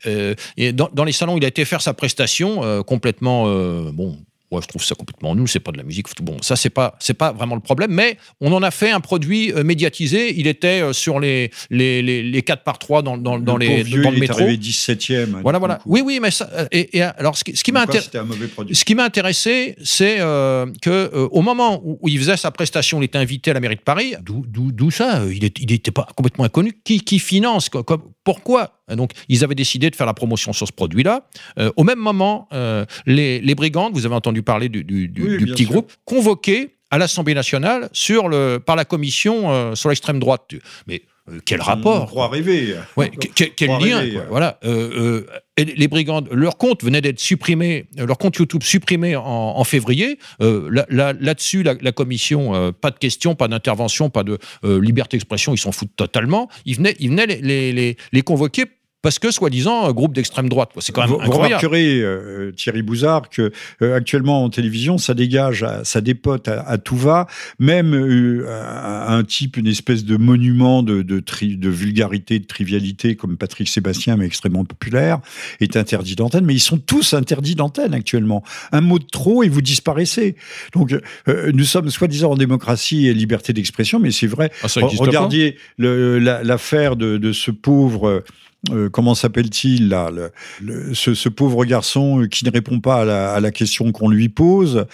et dans, dans, les salons, il a été faire sa prestation complètement, bon, Ouais, je trouve ça complètement nul, c'est pas de la musique. Bon, ça, c'est pas, c'est pas vraiment le problème, mais on en a fait un produit euh, médiatisé. Il était euh, sur les, les, les, les 4 par 3 dans, dans, dans les, vieux, dans le il métro. Est arrivé 17e. Voilà, voilà. Oui, oui, mais ça, euh, et, et alors, ce qui, ce qui m'a intéressé, c'est euh, que au moment où, il faisait sa prestation, il était invité à la mairie de Paris. D'où ça? Il n'était pas complètement inconnu. Qui, qui finance comme, Pourquoi donc, ils avaient décidé de faire la promotion sur ce produit-là. Euh, au même moment, euh, les, les, brigandes, vous avez entendu parler du, du, du, du petit sûr. groupe, convoqués à l'Assemblée nationale sur le, par la commission euh, sur l'extrême droite. Mais euh, quel rapport Croit rêver. Ouais, quel, quel lien quoi. Voilà. Euh, euh, les brigandes, leur compte venait d'être supprimé, leur compte YouTube supprimé en, en février. Là-dessus, la, la, commission, pas de questions, pas d'intervention, pas de liberté d'expression, ils s'en foutent totalement. Ils venaient, ils venaient les, les, les, les convoquer parce que soi-disant groupe d'extrême droite. C'est quand même vous, incroyable. Vous remarquerez, euh, Thierry Bouzard, que euh, actuellement en télévision, ça dégage, ça dépote à, à, tout va. Même euh, un type, une espèce de monument de, de, tri, de, vulgarité, de trivialité, comme Patrick Sébastien, mais extrêmement populaire, est interdit d'antenne. Mais ils sont tous interdits d'antenne actuellement. Un mot de trop et vous disparaissez. Donc, euh, nous sommes soi-disant en démocratie et liberté d'expression, mais c'est vrai. Ah, Regardez l'affaire de, de, ce pauvre euh, comment s'appelle-t-il là, le, le, ce, ce, pauvre garçon qui ne répond pas à la, à la question qu'on lui pose.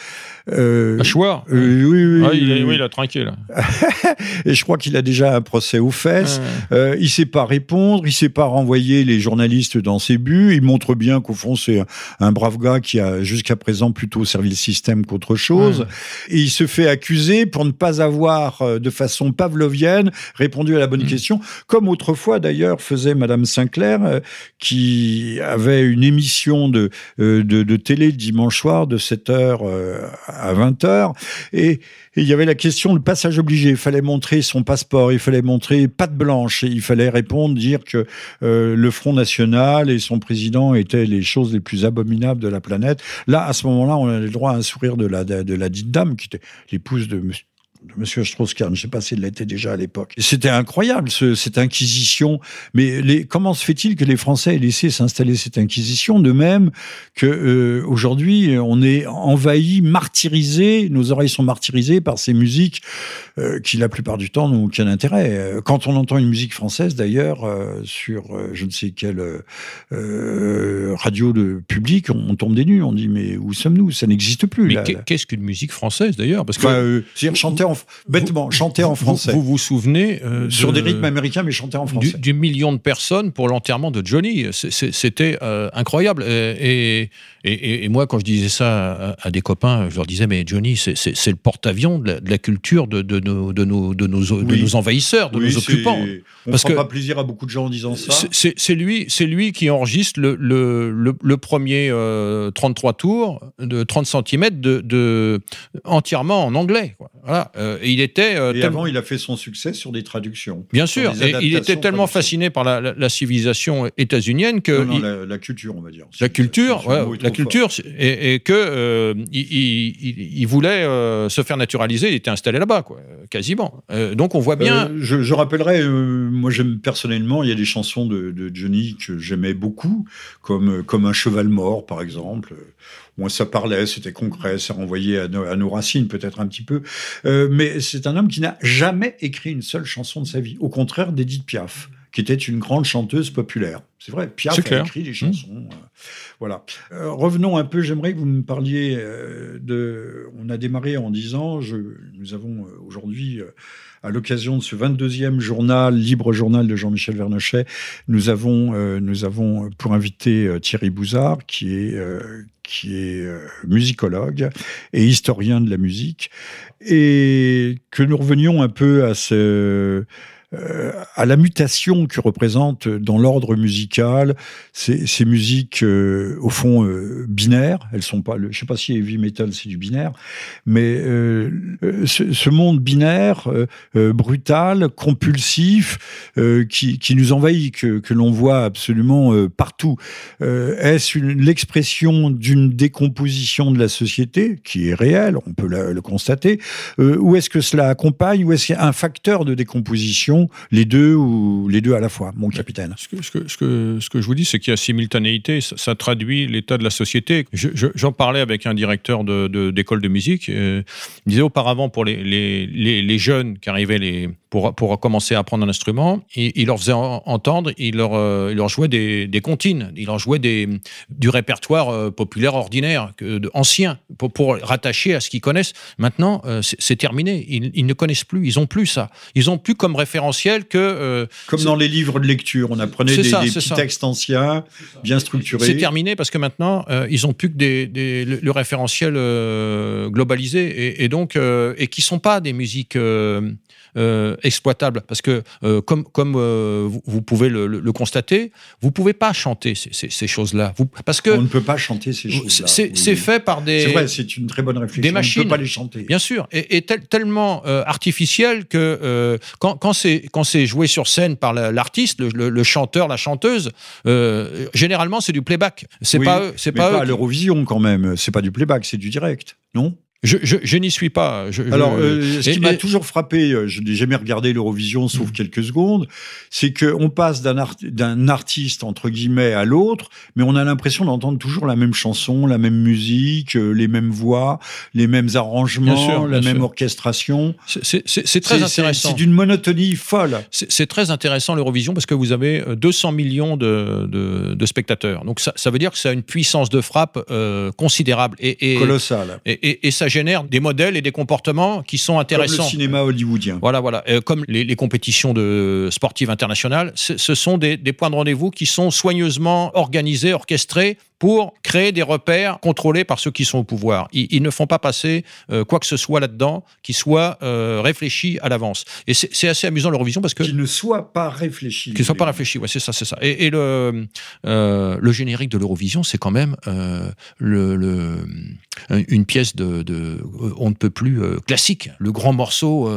Euh, choix. Euh, oui, oui, ah, il est, oui, il a trinqué là. et je crois qu'il a déjà un procès aux fesses. Ouais. Euh, il sait pas répondre, il sait pas renvoyer les journalistes dans ses buts. Il montre bien qu'au fond c'est un, un, brave gars qui a jusqu'à présent plutôt servi le système qu'autre chose. Ouais. Et il se fait accuser pour ne pas avoir euh, de façon pavlovienne répondu à la bonne mmh. question, comme autrefois d'ailleurs faisait Madame Sinclair, euh, qui avait une émission de, euh, de, de, télé dimanche soir de 7h euh, à 20h. Et, il y avait la question, le passage obligé. Il fallait montrer son passeport, il fallait montrer patte blanche, et il fallait répondre, dire que le Front National et son président étaient les choses les plus abominables de la planète. Là, à ce moment-là, on avait le droit à un sourire de la, de, de la dite dame, qui était l'épouse de de M. Strauss-Kahn. Je ne sais pas s'il l'était déjà à l'époque. C'était incroyable, ce, cette inquisition. Mais les, comment se fait-il que les Français aient laissé s'installer cette inquisition De même que euh, aujourd'hui, on est envahi, martyrisé, nos oreilles sont martyrisées par ces musiques euh, qui, la plupart du temps, n'ont aucun intérêt. Quand on entend une musique française, d'ailleurs, euh, sur je ne sais quelle euh, radio de public, on, on, tombe des nues. On dit, mais où sommes-nous? Ça n'existe plus. Mais qu'est-ce qu'une musique française, d'ailleurs? Parce que... Enfin, chanter en bêtement, chanter en français. Vous vous, souvenez sur des rythmes américains, mais chanter en français. Du, million de personnes pour l'enterrement de Johnny, c'était incroyable. Et, et, moi, quand je disais ça à, des copains, je leur disais mais Johnny, c'est le porte-avions de, la culture de, de, nos, de envahisseurs, de nos occupants. On ne prend pas plaisir à beaucoup de gens en disant ça. C'est lui, lui qui enregistre le, le, le, premier 33 tours de 30 cm de, de, entièrement en anglais. Voilà. Euh, et il était. Euh, et avant, il a fait son succès sur des traductions. Bien sûr. Et il était tellement fasciné par la, civilisation états-unienne que. Non, la, culture, on va dire. La culture, ouais, la culture, et, que euh, il, voulait se faire naturaliser. Il était installé là-bas, quoi, quasiment. donc on voit bien. Je, je, rappellerai, moi, j'aime personnellement, il y a des chansons de, de Johnny que j'aimais beaucoup, comme comme un cheval mort, par exemple Bon, ça parlait, c'était concret, ça renvoyait à nos, racines peut-être un petit peu. Euh, mais c'est un homme qui n'a jamais écrit une seule chanson de sa vie. Au contraire d'Edith Piaf, qui était une grande chanteuse populaire. C'est vrai, Piaf a écrit des mmh. chansons. Euh, voilà. Euh, revenons un peu, j'aimerais que vous me parliez de... On a démarré en disant, je, nous avons aujourd'hui à l'occasion de ce 22e journal, libre journal de Jean-Michel Vernochet, nous avons, euh, nous avons pour inviter euh, Thierry Bouzard, qui est, euh, qui est musicologue et historien de la musique, et que nous revenions un peu à ce euh, à la mutation que représente dans l'ordre musical ces, musiques euh, au fond euh, binaires. Elles sont pas, je sais pas si heavy metal c'est du binaire, mais ce, ce, monde binaire brutal, compulsif, qui, nous envahit, que l'on voit absolument partout. Est-ce l'expression d'une décomposition de la société qui est réelle, on peut le constater, ou est-ce que cela accompagne, ou est-ce qu'il y a un facteur de décomposition les deux ou les deux à la fois, mon capitaine Ce que, ce que, ce que, ce que je vous dis, c'est qu'il y a simultanéité, ça, traduit l'état de la société. J'en parlais avec un directeur d'école de, musique. Euh, il disait auparavant, pour les, les, les, jeunes qui arrivaient les, pour, pour commencer à apprendre un instrument, il, il leur faisait entendre, il leur, euh, il leur jouait des, des comptines, il leur jouait des, du répertoire euh, populaire ordinaire, ancien, pour, pour rattacher à ce qu'ils connaissent. Maintenant, c'est terminé. Ils, ils, ne connaissent plus, ils ont plus ça. Ils ont plus comme référence que. Euh, Comme dans les livres de lecture, on apprenait des, petits textes anciens, bien structurés. C'est terminé parce que maintenant, euh, ils ont plus que des, le, référentiel euh, globalisé et, et donc et qui sont pas des musiques exploitable. Parce que, euh, comme, comme euh, vous, pouvez le, constater, vous pouvez pas chanter ces, choses-là. Parce que on ne peut pas chanter ces choses-là. C'est fait par des. C'est vrai, c'est une très bonne réflexion. Des machines. On ne peut pas les chanter. Bien sûr, et, tellement artificiel que quand, quand c'est joué sur scène par l'artiste, le, chanteur, la chanteuse, généralement c'est du playback. C'est pas c'est pas, pas à l'Eurovision quand même. C'est pas du playback, c'est du direct, non? Je, n'y suis pas. Alors, euh, ce qui m'a toujours frappé, euh, je n'ai jamais regardé l'Eurovision sauf mm. quelques secondes, c'est qu'on passe d'un artiste, entre guillemets, à l'autre, mais on a l'impression d'entendre toujours la même chanson, la même musique, euh, les mêmes voix, les mêmes arrangements, la même orchestration. C'est très intéressant. C'est d'une monotonie folle. C'est très intéressant l'Eurovision parce que vous avez 200 millions de, de, spectateurs. Donc ça, ça, veut dire que ça a une puissance de frappe considérable. Et, et Colossale. Et, et, et ça génère des modèles et des comportements qui sont intéressants. Comme le cinéma hollywoodien. Voilà, voilà. Euh, comme les, compétitions de sportives internationales, ce sont des, des points de rendez-vous qui sont soigneusement organisés, orchestrés pour créer des repères contrôlés par ceux qui sont au pouvoir. Ils, ne font pas passer euh, quoi que ce soit là-dedans qui soit euh, réfléchi à l'avance. Et c'est assez amusant l'Eurovision parce que qui ne soit pas réfléchi. Qui ne soit pas réfléchi, ouais, c'est ça, c'est ça. Et, le euh, le générique de l'Eurovision, c'est quand même le, le, une pièce de, de, on ne peut plus classique, le grand morceau,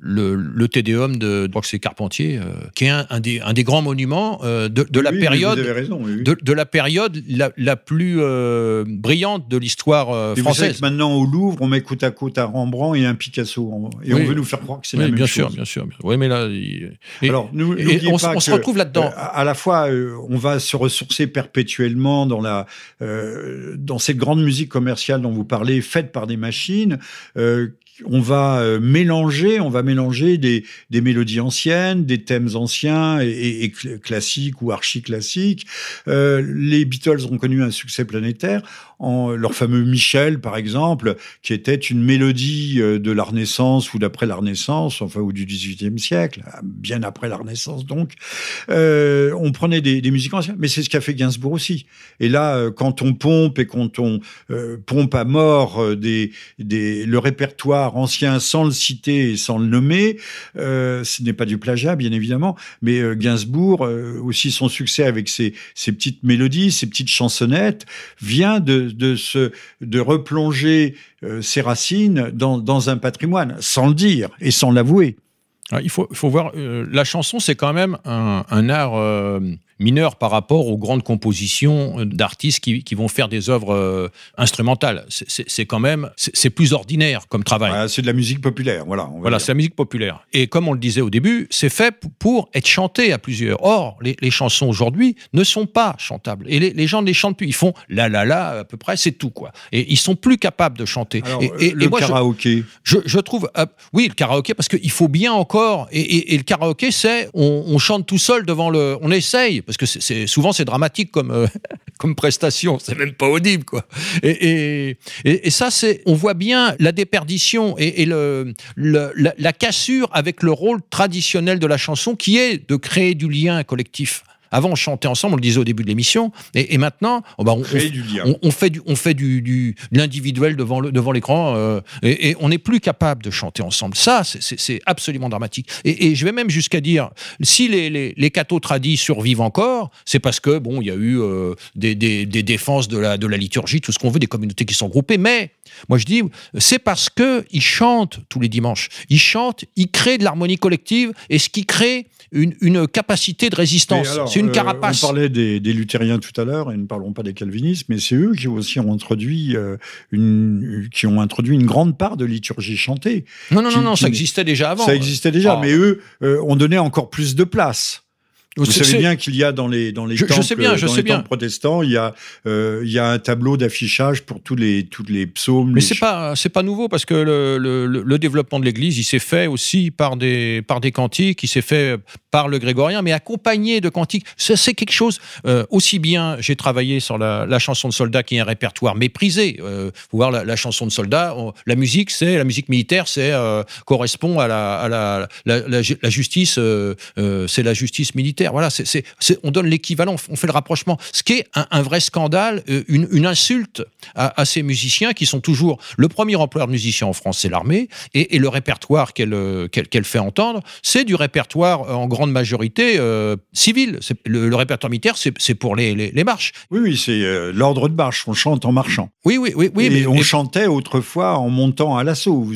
le, le Tédéum de, je crois que c'est Carpentier, qui est un, un, des, un des grands monuments de, de la période, raison, de, de la période la, la plus euh, brillante de l'histoire euh, française. maintenant au Louvre, on met côte à côte un Rembrandt et un Picasso, et on veut nous faire croire que c'est la même bien chose. Sûr, bien sûr, Oui, mais là, alors nous, on, se retrouve là-dedans. Euh, à la fois, on va se ressourcer perpétuellement dans la dans cette grande musique commerciale dont vous parlez, faite par des machines on va euh, mélanger, on va mélanger des, mélodies anciennes, des thèmes anciens et, classiques ou archi-classiques. Euh, les Beatles ont connu un succès planétaire en leur fameux Michel, par exemple, qui était une mélodie euh, de la Renaissance ou d'après la Renaissance, enfin, ou du XVIIIe siècle, bien après la Renaissance donc. Euh, on prenait des, musiques anciennes, mais c'est ce qu'a fait Gainsbourg aussi. Et là, euh, quand on pompe et quand on pompe à mort des, des, le répertoire ancien sans le citer et sans le nommer, ce n'est pas du plagiat, bien évidemment, mais Gainsbourg, aussi son succès avec ses, ses petites mélodies, ses petites chansonnettes, vient de, de, se, de replonger euh, ses racines dans, dans, un patrimoine, sans le dire et sans l'avouer. Il faut, faut voir, euh, la chanson, c'est quand même un, un art euh, mineur par rapport aux grandes compositions euh, d'artistes qui, qui, vont faire des œuvres euh, instrumentales. C'est quand même, c'est plus ordinaire comme travail. c'est de la musique populaire, voilà. Voilà, c'est la musique populaire. Et comme on le disait au début, c'est fait pour être chanté à plusieurs. Or, les, les chansons aujourd'hui ne sont pas chantables. Et les, les, gens ne les chantent plus. Ils font la la la à peu près, c'est tout quoi. Et ils sont plus capables de chanter. Alors, et, et, le moi, karaoké. Je, je, je trouve, euh, oui, le karaoké parce qu'il faut bien encore. Et, le karaoké, c'est on, on, chante tout seul devant le, on essaye parce que c'est souvent c'est dramatique comme euh, comme prestation, c'est même pas audible quoi. Et, ça on voit bien la déperdition et, la, cassure avec le rôle traditionnel de la chanson qui est de créer du lien collectif. Avant, on chantait ensemble, on le disait au début de l'émission, et, et, maintenant, oh bah, on, on, on, fait du, on fait du, du l'individuel devant le, devant l'écran, euh, et, et, on n'est plus capable de chanter ensemble. Ça, c'est absolument dramatique. Et, je vais même jusqu'à dire, si les, les, les cathos tradis survivent encore, c'est parce que bon, il y a eu euh, des, des, des, défenses de la, de la liturgie, tout ce qu'on veut, des communautés qui sont groupées, mais moi je dis, c'est parce que ils chantent tous les dimanches, ils chantent, ils créent de l'harmonie collective, et ce qui crée une, une capacité de résistance. C'est une carapace. Euh, on parlait des, des, luthériens tout à l'heure, et ne parlons pas des calvinistes, mais c'est eux qui aussi ont introduit euh, une, qui ont introduit une grande part de liturgie chantée. Non, non, qui, non, non, ça existait déjà avant. Ça existait déjà, oh. mais eux euh, ont donné encore plus de place. Vous savez bien qu'il y a dans les dans les je, temples, je sais bien, je dans sais les bien. protestants, il y a euh, il y a un tableau d'affichage pour tous les tous les psaumes. Mais c'est pas c'est pas nouveau parce que le, le, le développement de l'Église, il s'est fait aussi par des par des cantiques, il s'est fait par le grégorien, mais accompagné de cantiques. C'est quelque chose euh, aussi bien. J'ai travaillé sur la, la, chanson de soldat qui est un répertoire méprisé. Euh, faut voir la, la, chanson de soldat, on, la musique c'est la musique militaire, c'est euh, correspond à la à la, la, justice, c'est la justice militaire. Voilà, on donne l'équivalent, on fait le rapprochement. Ce qui est un, un vrai scandale, euh, une, une insulte à, à, ces musiciens qui sont toujours le premier employeur de musiciens en France, c'est l'armée, et, et, le répertoire qu'elle qu qu fait entendre, c'est du répertoire en grande majorité euh, civil. Le, le, répertoire militaire, c'est pour les, les, les, marches. Oui, oui, c'est euh, l'ordre de marche. On chante en marchant. Oui, oui, oui. oui et mais, on chantait autrefois en montant à l'assaut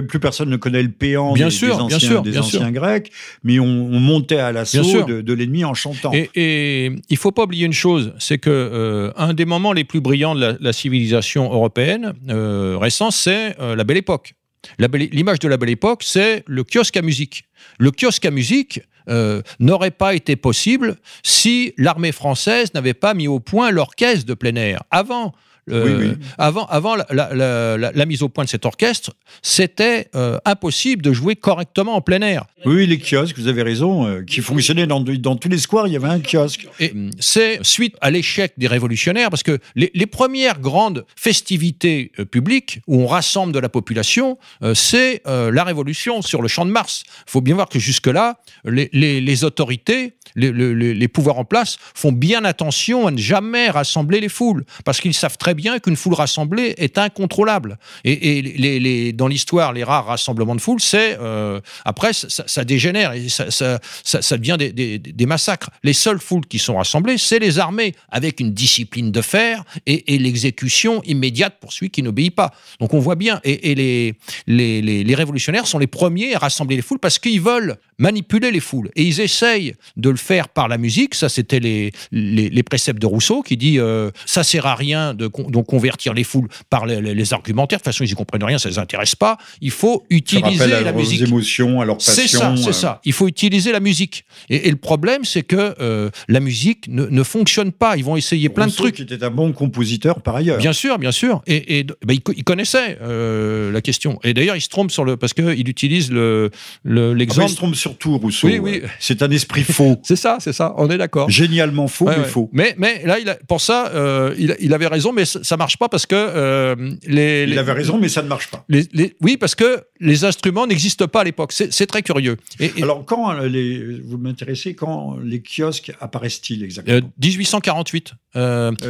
plus personne ne connaît le péant bien des, sûr, des anciens, bien sûr, des bien anciens sûr. grecs, mais on, on montait à l'assaut de, de l'ennemi en chantant. Et, et il faut pas oublier une chose, c'est que euh, un des moments les plus brillants de la, la civilisation européenne euh, récente, c'est euh, la Belle Époque. L'image de la Belle Époque, c'est le kiosque à musique. Le kiosque à musique, euh, n'aurait pas été possible si l'armée française n'avait pas mis au point l'orchestre de plein air. Avant, oui, oui. Avant, avant la, la, la, la, mise au point de cet orchestre, c'était euh, impossible de jouer correctement en plein air. Oui, les kiosques, vous avez raison, euh, qui fonctionnaient dans, dans, tous les squares, il y avait un kiosque. Et c'est suite à l'échec des révolutionnaires, parce que les, les premières grandes festivités euh, publiques où on rassemble de la population, c'est la révolution sur le champ de Mars. Il faut bien voir que jusque-là, les, les, les, autorités, les, pouvoirs en place font bien attention à ne jamais rassembler les foules, parce qu'ils savent très bien qu'une foule rassemblée est incontrôlable. Et, les, dans l'histoire, les rares rassemblements de foule, c'est euh, après ça, dégénère et ça, ça, devient des, des, massacres. Les seules foules qui sont rassemblées, c'est les armées, avec une discipline de fer et, l'exécution immédiate pour celui qui n'obéit pas. Donc on voit bien, et, les, les, les, révolutionnaires sont les premiers à rassembler les foules parce qu'ils veulent manipuler les foules. Et ils essayent de le faire par la musique. Ça, c'était les, les, les, préceptes de Rousseau qui dit euh, ça sert à rien de donc convertir les foules par les, argumentaires. De toute façon, ils y comprennent rien, ça les intéresse pas. Il faut utiliser la musique. émotions, à leur passion. C'est ça, c'est ça. Il faut utiliser la musique. Et, le problème, c'est que la musique ne, fonctionne pas. Ils vont essayer plein de trucs. qui était un bon compositeur par ailleurs. Bien sûr, bien sûr. Et, et bah, il, connaissait la question. Et d'ailleurs, il se trompe sur le parce qu'il utilise le l'exemple. Le, il se trompe surtout, Rousseau. Oui, oui. C'est un esprit faux. c'est ça, c'est ça. On est d'accord. Génialement faux, mais faux. Mais, mais là, il a, pour ça, euh, il, il, avait raison, mais ça, ne marche pas parce que euh, les, Il avait raison, mais ça ne marche pas. Les, oui, parce que les instruments n'existent pas à l'époque. C'est très curieux. Et, Alors, quand euh, les, vous m'intéressez, quand les kiosques apparaissent-ils exactement? 1848.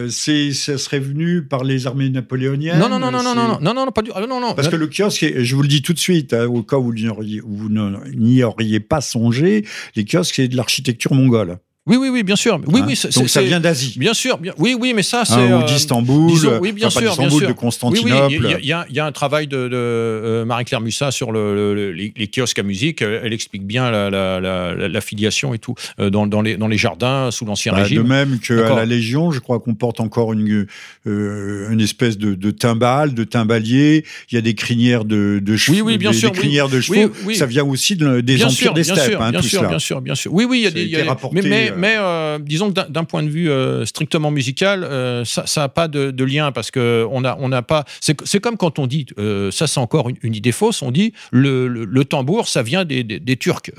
c'est, ça serait venu par les armées napoléoniennes Non, non, non, non, non, non, non, non, pas du, non, non. Parce que le kiosque, je vous le dis tout de suite, hein, au cas où vous n'y auriez pas songé, les kiosques, c'est de l'architecture mongole. Oui, oui, oui, bien sûr. Oui, hein oui, Donc ça vient d'Asie. Bien sûr. Bien, oui, oui, mais ça, c'est. Hein, ou d'Istanbul. oui, bien sûr. Bien sûr. de Constantinople. Oui, il y, a un travail de, euh, Marie-Claire Mussat sur le, les, kiosques à musique. Elle explique bien la, la, filiation et tout euh, dans, dans, les, dans les jardins sous l'Ancien bah, Régime. De même qu'à la Légion, je crois qu'on porte encore une, euh, une espèce de, de timbale, de timbalier. Il y a des crinières de, de chevaux. Oui, oui, bien des, sûr. Des crinières de chevaux. Ça vient aussi des empires des steppes. Bien sûr, bien sûr, bien sûr. Oui, oui, il y a des. Mais, mais disons que d'un point de vue euh, strictement musical, euh, ça n'a pas de, lien parce que on a, on n'a pas. C'est comme quand on dit, euh, ça c'est encore une, idée fausse, on dit le, tambour, ça vient des, Turcs.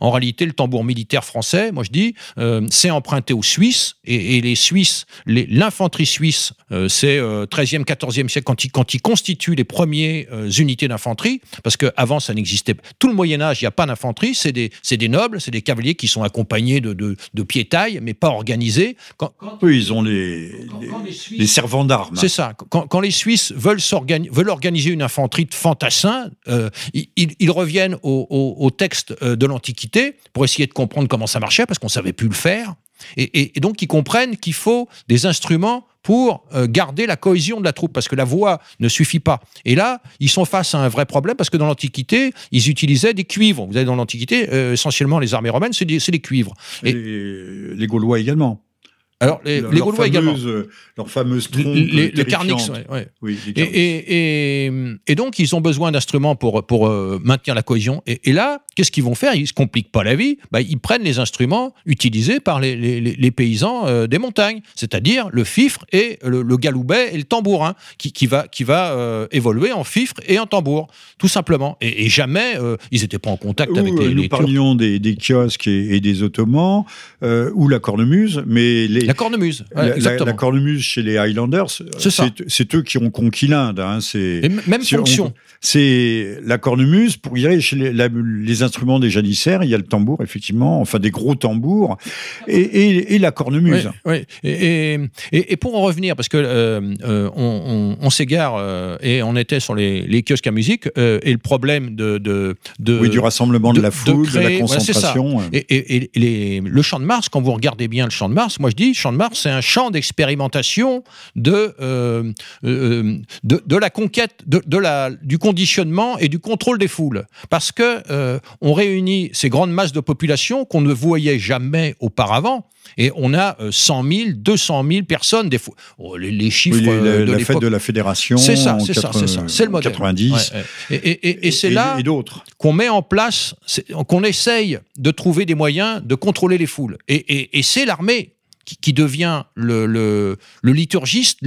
en réalité, le tambour militaire français, moi je dis, c'est emprunté aux Suisses et, les Suisses, l'infanterie suisse, c'est 13e, 14e siècle quand ils, quand ils constituent les premières unités d'infanterie, parce qu'avant ça n'existait pas. Tout le Moyen Âge, il n'y a pas d'infanterie, c'est des, des nobles, c'est des cavaliers qui sont accompagnés de, de, de pied-taille, mais pas organisés. Quand, Eux, ils ont les, les, servants d'armes. C'est ça. Quand, les Suisses veulent, veulent organiser une infanterie de fantassins, euh, ils, reviennent au, texte euh, de l'Antiquité pour essayer de comprendre comment ça marchait, parce qu'on ne savait plus le faire. Et, donc, ils comprennent qu'il faut des instruments pour euh, garder la cohésion de la troupe, parce que la voix ne suffit pas. Et là, ils sont face à un vrai problème, parce que dans l'Antiquité, ils utilisaient des cuivres. Vous avez dans l'Antiquité, euh, essentiellement les armées romaines, c'est des, cuivres. Et les Gaulois également. Alors, les, les Gaulois également. Leur fameuse trompe les, les carnix, ouais, Oui, et, et, et, et, donc, ils ont besoin d'instruments pour, pour euh, maintenir la cohésion. Et, là, qu'est-ce qu'ils vont faire? Ils ne se compliquent pas la vie. Bah, ils prennent les instruments utilisés par les, les paysans euh, des montagnes, c'est-à-dire le fifre et le, galoubet et le tambourin, qui, qui va, qui va euh, évoluer en fifre et en tambour, tout simplement. Et, jamais, ils n'étaient pas en contact avec les, Nous parlions des, des, kiosques et, des ottomans, ou la cornemuse, mais les la cornemuse. la, cornemuse chez les Highlanders, c'est eux qui ont conquis l'Inde. Hein, même fonction. C'est la cornemuse, pour y aller chez les, instruments des janissaires, il y a le tambour, effectivement, enfin des gros tambours, et, la cornemuse. Oui, Et, et, pour en revenir, parce que euh, euh, on, s'égare euh, et on était sur les, kiosques à musique, et le problème de, de, Oui, du rassemblement de, la foule, de, la concentration. Et, le chant de Mars, quand vous regardez bien le chant de Mars, moi je dis, Champ de Mars, c'est un champ d'expérimentation de, euh, euh, de, la conquête, de, la, du conditionnement et du contrôle des foules. Parce que euh, on réunit ces grandes masses de population qu'on ne voyait jamais auparavant. Et on a 100 000, 200 000 personnes, des oh, les, chiffres de la fête de la fédération. C'est ça, c'est ça, c'est ça. C'est le modèle. 90. Et, c'est là qu'on met en place, qu'on essaye de trouver des moyens de contrôler les foules. Et, c'est l'armée qui, devient le, le, liturgiste,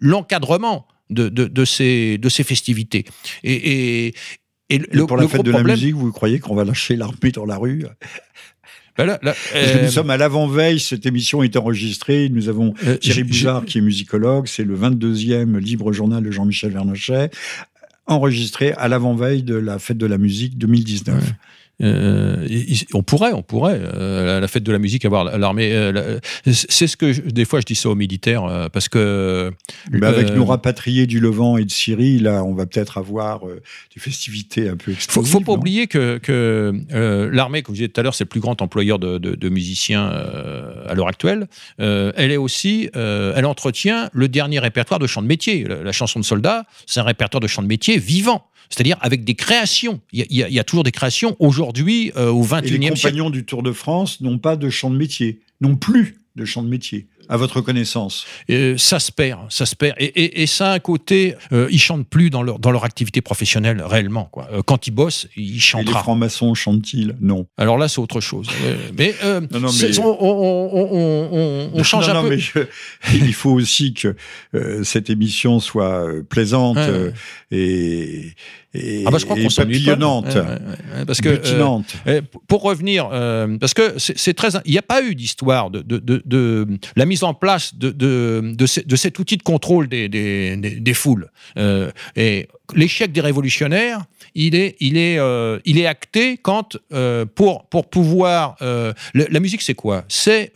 l'encadrement le, de, de, ces, de ces festivités. Et, et, le, pour la fête de la musique, vous croyez qu'on va lâcher l'armée dans la rue? Ben Nous euh, sommes à l'avant-veille, cette émission est enregistrée. Nous avons euh, Thierry Bouzard qui est musicologue, c'est le 22e libre journal de Jean-Michel Vernochet, enregistré à l'avant-veille de la fête de la musique 2019. Euh, on pourrait, on pourrait, euh, la, fête de la musique, avoir l'armée. Euh, c'est ce que des fois je dis ça aux militaires parce que. avec nos rapatriés du Levant et de Syrie, là, on va peut-être avoir des festivités un peu explosives. Faut, faut pas oublier que, que l'armée, comme je disais tout à l'heure, c'est le plus grand employeur de, de musiciens à l'heure actuelle. elle est aussi, elle entretient le dernier répertoire de chants de métier. La, chanson de soldat, c'est un répertoire de chants de métier vivant c'est-à-dire avec des créations. Il y, a toujours des créations aujourd'hui euh, au 21e siècle. Les compagnons du Tour de France n'ont pas de champ de métier, n'ont plus de champ de métier. à votre connaissance? Ça se perd, ça se perd. Et, ça a un côté, euh, ils chantent plus dans leur, dans leur activité professionnelle réellement. Quoi. Euh, quand ils bossent, ils chantent. les francs-maçons chantent-ils? Non. Alors là, c'est autre chose. Euh, mais, on, change un peu. Mais il faut aussi que cette émission soit plaisante et et, ah bah je crois qu'on papillonnante, parce que euh, pour revenir, euh, parce que c'est très, il n'y a pas eu d'histoire de, de, de, la mise en place de, de, de, cet outil de contrôle des, des, des, foules. Euh, et l'échec des révolutionnaires, il est, il est, euh, il est acté quand, euh, pour, pour pouvoir. Euh, la musique, c'est quoi? C'est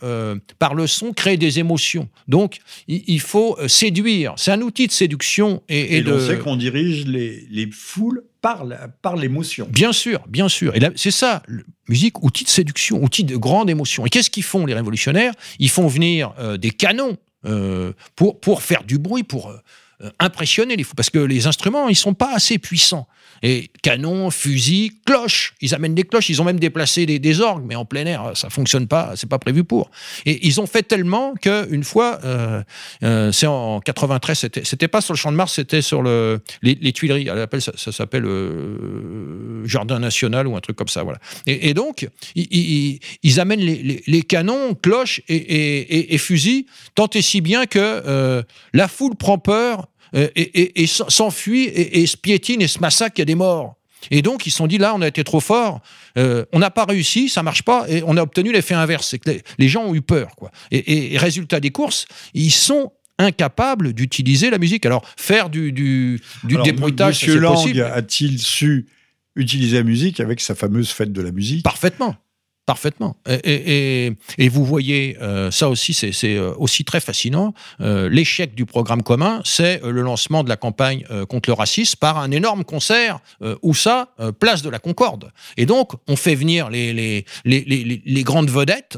par le son créer des émotions. Donc, il, faut séduire. C'est un outil de séduction et, et, on sait qu'on dirige les, les foules par, par l'émotion. Bien sûr, bien sûr. Et c'est ça, musique, outil de séduction, outil de grande émotion. Et qu'est-ce qu'ils font, les révolutionnaires? Ils font venir des canons pour, pour faire du bruit, pour impressionner les fous, parce que les instruments, ils sont pas assez puissants. Et canon, fusil, cloche, ils amènent des cloches, ils ont même déplacé des, orgues, mais en plein air, ça fonctionne pas, c'est pas prévu pour. Et ils ont fait tellement qu'une fois, euh, euh, c'est en 93, c'était, c'était pas sur le Champ de Mars, c'était sur le, les, Tuileries, ça, s'appelle Jardin National ou un truc comme ça, voilà. Et, donc, ils, amènent les, canons, cloches et, fusils, tant et si bien que la foule prend peur euh, et, s'enfuit et, se piétine et se massacre, il y a des morts. Et donc, ils se sont dit, là, on a été trop fort, euh, on n'a pas réussi, ça marche pas, et on a obtenu l'effet inverse. C'est que les, gens ont eu peur. Quoi. Et, résultat des courses, ils sont incapables d'utiliser la musique. Alors, faire du, du, du débruitage, c'est possible. a-t-il su utiliser la musique avec sa fameuse fête de la musique? Parfaitement. Parfaitement. Et, vous voyez, euh, ça aussi, c'est euh, aussi très fascinant. Euh, l'échec du programme commun, c'est le lancement de la campagne contre le racisme par un énorme concert où ça, place de la Concorde. Et donc, on fait venir les, les, grandes vedettes,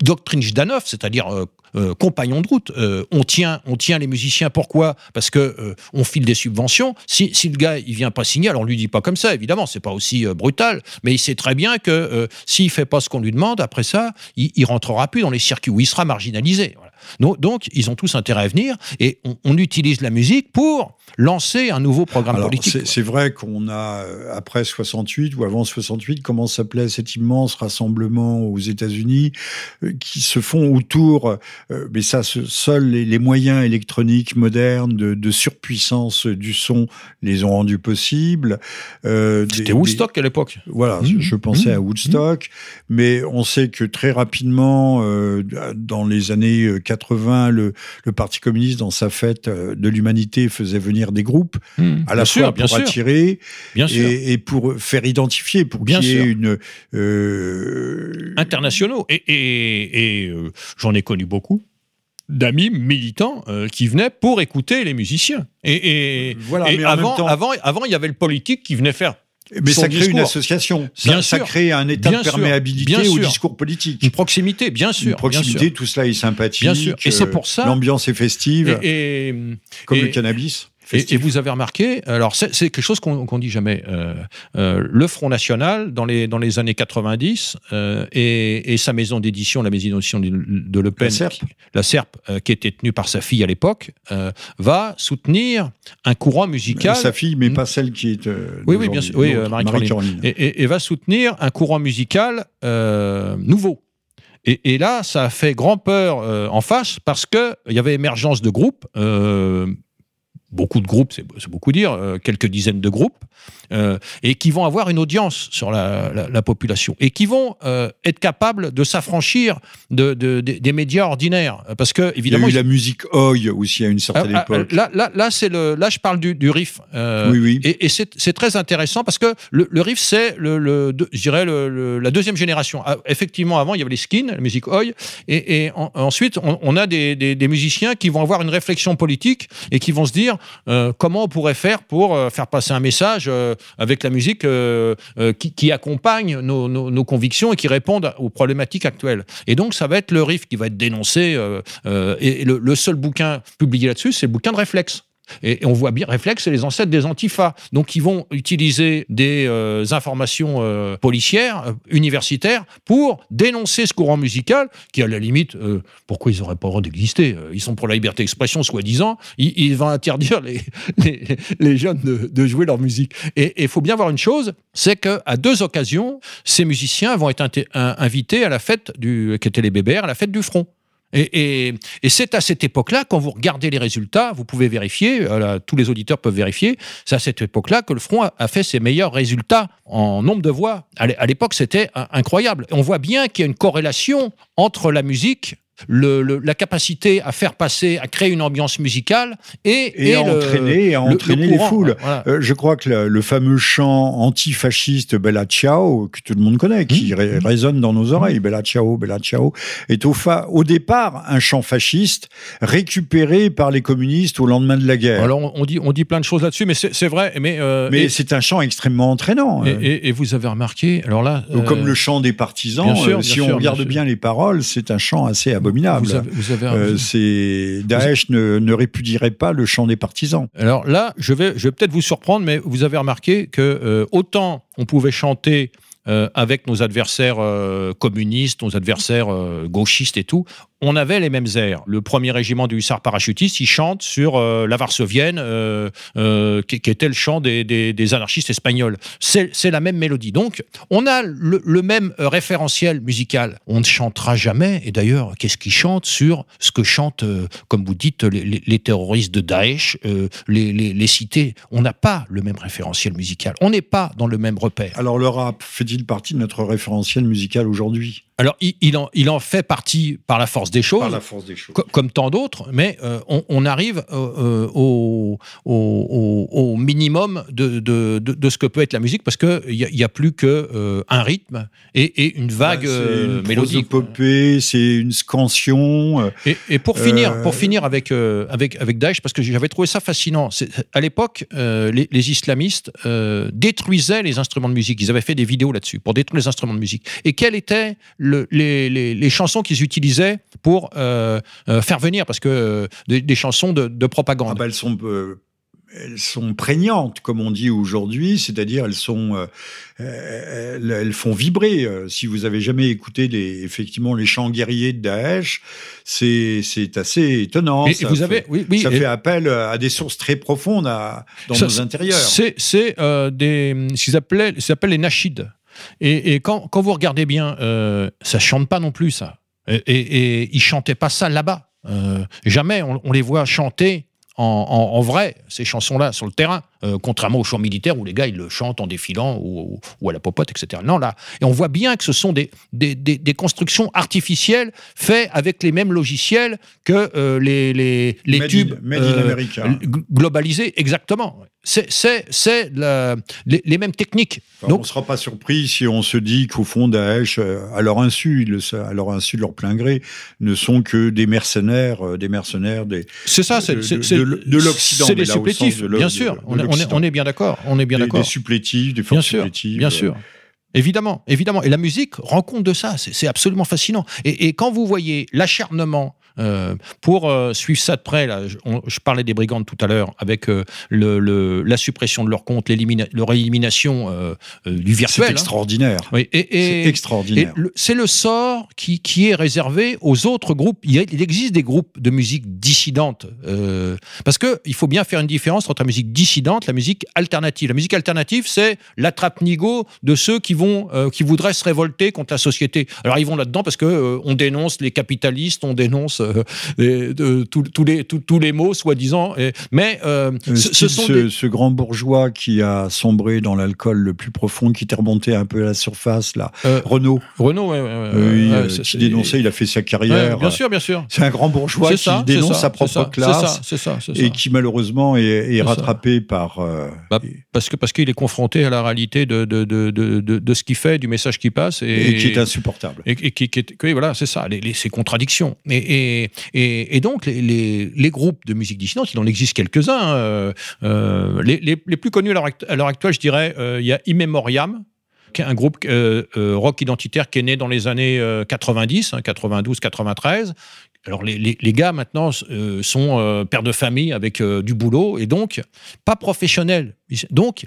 doctrine Jdanov, c'est-à-dire euh, compagnon de route. Euh, on, tient, on tient les musiciens. Pourquoi? Parce que euh, on file des subventions. Si, si, le gars il vient pas signer, alors on lui dit pas comme ça, évidemment, c'est pas aussi brutal, mais il sait très bien que s'il fait pas ce qu'on lui demande, après ça, il, il rentrera plus dans les circuits où il sera marginalisé. Donc, ils ont tous intérêt à venir et on, utilise la musique pour lancer un nouveau programme politique. C'est vrai qu'on a, euh, après 68 ou avant 68, comment s'appelait cet immense rassemblement aux États-Unis euh, qui se font autour, euh, mais ça, seuls les, moyens électroniques modernes de, surpuissance du son les ont rendus possibles. C'était Woodstock à l'époque. Voilà, je, mmh. pensais à mmh. Woodstock, mais on sait que très rapidement, dans les années 80, le, Parti communiste, dans sa fête de l'humanité, faisait venir des groupes, hmm, à la fois pour attirer et, pour faire identifier, pour qu'il y ait une... Euh, Internationaux. Et, euh, j'en ai connu beaucoup d'amis militants qui venaient pour écouter les musiciens. Et, voilà, avant, avant, avant, il y avait le politique qui venait faire mais ça crée une association. Ça, ça, crée un état de perméabilité au discours politique. Une proximité, bien sûr. Une proximité, tout cela est sympathique. Bien sûr. Et c'est pour ça. L'ambiance est festive. Et, comme le cannabis. Et, vous avez remarqué, alors c'est quelque chose qu'on ne dit jamais, euh, euh, le Front National, dans les, dans les années 90, euh, et, sa maison d'édition, la maison d'édition de, Le Pen, la SERP, qui, était tenue par sa fille à l'époque, va soutenir un courant musical. sa fille, mais pas celle qui est. oui, oui, bien sûr, oui, Marie-Caroline. et, va soutenir un courant musical nouveau. Et, là, ça a fait grand peur en face parce qu'il y avait émergence de groupes beaucoup de groupes, c'est beaucoup dire, euh, quelques dizaines de groupes, euh, et qui vont avoir une audience sur la, population, et qui vont euh, être capables de s'affranchir de, des médias ordinaires. Parce que, évidemment. Il y a eu la musique Oi aussi à une certaine ah, ah, époque. Là, là, là, le, là, je parle du, riff. oui, oui. Et, c'est très intéressant parce que le, riff, c'est, le, je dirais, la deuxième génération. Ah, effectivement, avant, il y avait les skins, la musique Oi, et, ensuite, on, on a des, des musiciens qui vont avoir une réflexion politique et qui vont se dire euh, comment on pourrait faire pour euh, faire passer un message euh, avec la musique qui, accompagne nos, convictions et qui répondent aux problématiques actuelles. Et donc, ça va être le riff qui va être dénoncé. et le, seul bouquin publié là-dessus, c'est le bouquin de réflexe. Et, on voit bien, réflexe, c'est les ancêtres des antifas. Donc, ils vont utiliser des euh, informations euh, policières, euh, universitaires, pour dénoncer ce courant musical qui, à la limite, pourquoi ils n'auraient pas le droit d'exister Ils sont pour la liberté d'expression, soi-disant. Ils, vont interdire les, jeunes de, jouer leur musique. Et il faut bien voir une chose, c'est qu'à deux occasions, ces musiciens vont être invités à la fête du, qui était les à la fête du front. Et, c'est à cette époque-là, quand vous regardez les résultats, vous pouvez vérifier, euh, tous les auditeurs peuvent vérifier, c'est à cette époque-là que le Front a, fait ses meilleurs résultats en nombre de voix. À l'époque, c'était incroyable. On voit bien qu'il y a une corrélation entre la musique le, la capacité à faire passer, à créer une ambiance musicale et, et, à entraîner, à entraîner les foules. Euh, je crois que le, fameux chant antifasciste Bella Ciao, que tout le monde connaît, qui mmh. Mmh. résonne dans nos oreilles, Bella Ciao, Bella Ciao, est au, au départ un chant fasciste récupéré par les communistes au lendemain de la guerre. Alors on dit, on dit plein de choses là-dessus, mais c'est vrai. Mais, euh, mais c'est un chant extrêmement entraînant. Euh. Et, vous avez remarqué, alors là. comme le chant des partisans, si on regarde bien, les paroles, c'est un chant assez abondant vous avez, euh, c'est Daesh ne, ne, répudierait pas le chant des partisans. Alors là, je vais, je vais peut-être vous surprendre, mais vous avez remarqué que euh, autant on pouvait chanter euh, avec nos adversaires euh, communistes, nos adversaires euh, gauchistes et tout, on avait les mêmes airs. Le premier régiment du hussard parachutiste, il chante sur la Varsovienne, qui, était le chant des, anarchistes espagnols. C'est la même mélodie. Donc, on a le, même référentiel musical. On ne chantera jamais, et d'ailleurs, qu'est-ce qu'ils chantent sur ce que chantent, comme vous dites, les, terroristes de Daesh, les, les cités On n'a pas le même référentiel musical. On n'est pas dans le même repère. Alors, le rap fait partie de notre référentiel musical aujourd'hui? Alors, il, en, il, en, fait partie par la force des choses, force des choses. comme tant d'autres, mais euh, on, arrive euh, euh, au, au, minimum de, de, de, ce que peut être la musique, parce qu'il n'y a, a, plus qu'un un rythme et, une vague bah, une mélodique. C'est une scansion. Et, et pour finir, pour finir avec, avec, avec Daesh, parce que j'avais trouvé ça fascinant, à l'époque, les, les, islamistes détruisaient les instruments de musique. Ils avaient fait des vidéos là-dessus, pour détruire les instruments de musique. Et quel était les, chansons qu'ils utilisaient pour euh, euh, faire venir, parce que euh, des, chansons de, propagande. Ah bah, elles sont elles sont prégnantes, comme on dit aujourd'hui, c'est-à-dire elles sont, elles, font vibrer. Si vous avez jamais écouté les, effectivement les chants guerriers de Daesh, c'est assez étonnant. Et, ça vous avez, oui, oui, ça fait appel à des sources très profondes à, dans nos intérieurs. C'est des ce qu'ils appellent, les nashids. Et, quand, vous regardez bien, euh, ça chante pas non plus, ça. Et, et, ils chantaient pas ça là-bas. Euh, jamais on, les voit chanter en, vrai, ces chansons-là, sur le terrain, euh, contrairement aux chants militaires où les gars, ils le chantent en défilant ou, à la popote, etc. Non, là, et on voit bien que ce sont des, des, constructions artificielles faites avec les mêmes logiciels que euh, les, les, les tubes euh, globalisés, exactement. C'est les, les, mêmes techniques. Donc, on ne sera pas surpris si on se dit qu'au fond, Daesh, à leur insu, à leur insu de leur plein gré, ne sont que des mercenaires, des mercenaires des. C'est ça, c'est de, l'Occident. C'est des supplétifs, bien sûr. On, est, bien d'accord. On est bien d'accord. Des supplétifs, des forces bien supplétives. Bien sûr. Évidemment, évidemment. Et la musique rend compte de ça. C'est absolument fascinant. et quand vous voyez l'acharnement euh, pour euh, suivre ça de près, là, je, parlais des brigandes tout à l'heure, avec euh, le, la suppression de leur compte, leur élimination du virtuel. C'est hein. extraordinaire. Oui, et, c'est extraordinaire. C'est le sort qui, qui, est réservé aux autres groupes. Il, il existe des groupes de musique dissidente, parce qu'il faut bien faire une différence entre la musique dissidente et la musique alternative. La musique alternative, c'est l'attrape-nigo de ceux qui, vont, qui voudraient se révolter contre la société. Alors ils vont là-dedans parce que on dénonce les capitalistes, on dénonce euh, de, tous les, tous les mots, soi-disant. Mais euh, euh, ce, sont ce, grand bourgeois qui a sombré dans l'alcool le plus profond, qui était remonté un peu à la surface, là. Renault. Renault, oui, qui dénonçait, il a fait sa carrière. bien sûr, bien sûr. C'est un grand bourgeois qui dénonce sa propre classe. et qui malheureusement est, rattrapé par. Bah, parce que parce qu'il est confronté à la réalité de, de, de, de, ce qu'il fait, du message qui passe. Et, qui est insupportable. Et, qui, qui est, voilà, c'est ça, les, ces contradictions. Et, et, donc, les, groupes de musique dissidente, il en existe quelques-uns. Euh, euh, les, plus connus à l'heure actuelle, je dirais, euh, il y a Immemoriam, un groupe rock identitaire qui est né dans les années 90, 92, 93, alors les, les, gars maintenant sont pères de famille avec du boulot et donc pas professionnels. Donc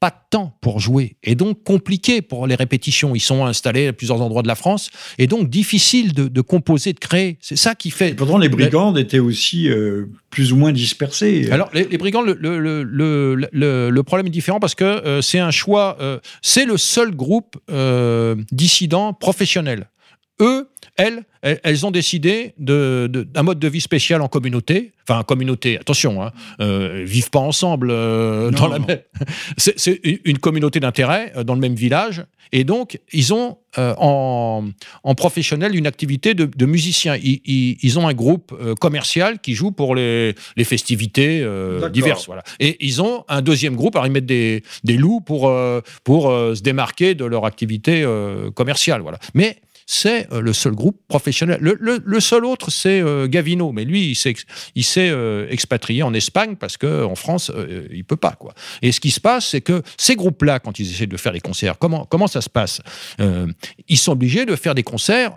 pas de temps pour jouer et donc compliqué pour les répétitions. Ils sont installés à plusieurs endroits de la France et donc difficile de, composer, de créer. C'est ça qui fait. pourtant, les brigandes étaient aussi euh, plus ou moins dispersées. Alors, les, brigandes, le, le, problème est différent parce que euh, c'est un choix. Euh, c'est le seul groupe dissident professionnel. Eux, elles, elles ont décidé d'un mode de vie spécial en communauté. Enfin, en communauté, attention, hein, euh, vivent pas ensemble euh, dans la même. C'est une communauté d'intérêt euh, dans le même village. Et donc, ils ont en, professionnel une activité de, musiciens. Ils, ont un groupe commercial qui joue pour les, festivités diverses. Voilà. Et ils ont un deuxième groupe. Alors, ils mettent des, loups pour, pour se démarquer de leur activité commerciale. Voilà. Mais c'est euh, le seul groupe professionnel. Le, seul autre, c'est euh, Gavino, mais lui, il s'est euh, expatrié en Espagne parce qu'en France, il il peut pas. Quoi. Et ce qui se passe, c'est que ces groupes-là, quand ils essaient de faire des concerts, comment, comment ça se passe? Ils sont obligés de faire des concerts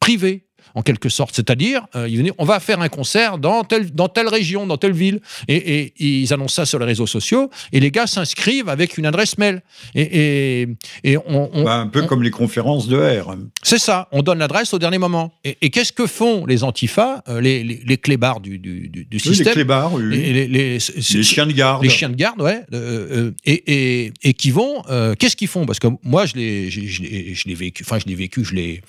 privés en quelque sorte. C'est-à-dire, euh, on va faire un concert dans telle, dans telle région, dans telle ville. Et, ils annoncent ça sur les réseaux sociaux. Et les gars s'inscrivent avec une adresse mail. Et, et, on, bah, un peu comme les conférences de R. C'est ça. On donne l'adresse au dernier moment. Et, qu'est-ce que font les antifas, euh, les, les, les, clébards du, du, du système Les clébards, Les, les, chiens de garde. Les chiens de garde, ouais. Euh, et, et, qui vont. qu'est-ce qu'ils font? Parce que moi, je l'ai, je l'ai vécu. Enfin, je l'ai vécu. Je l'ai.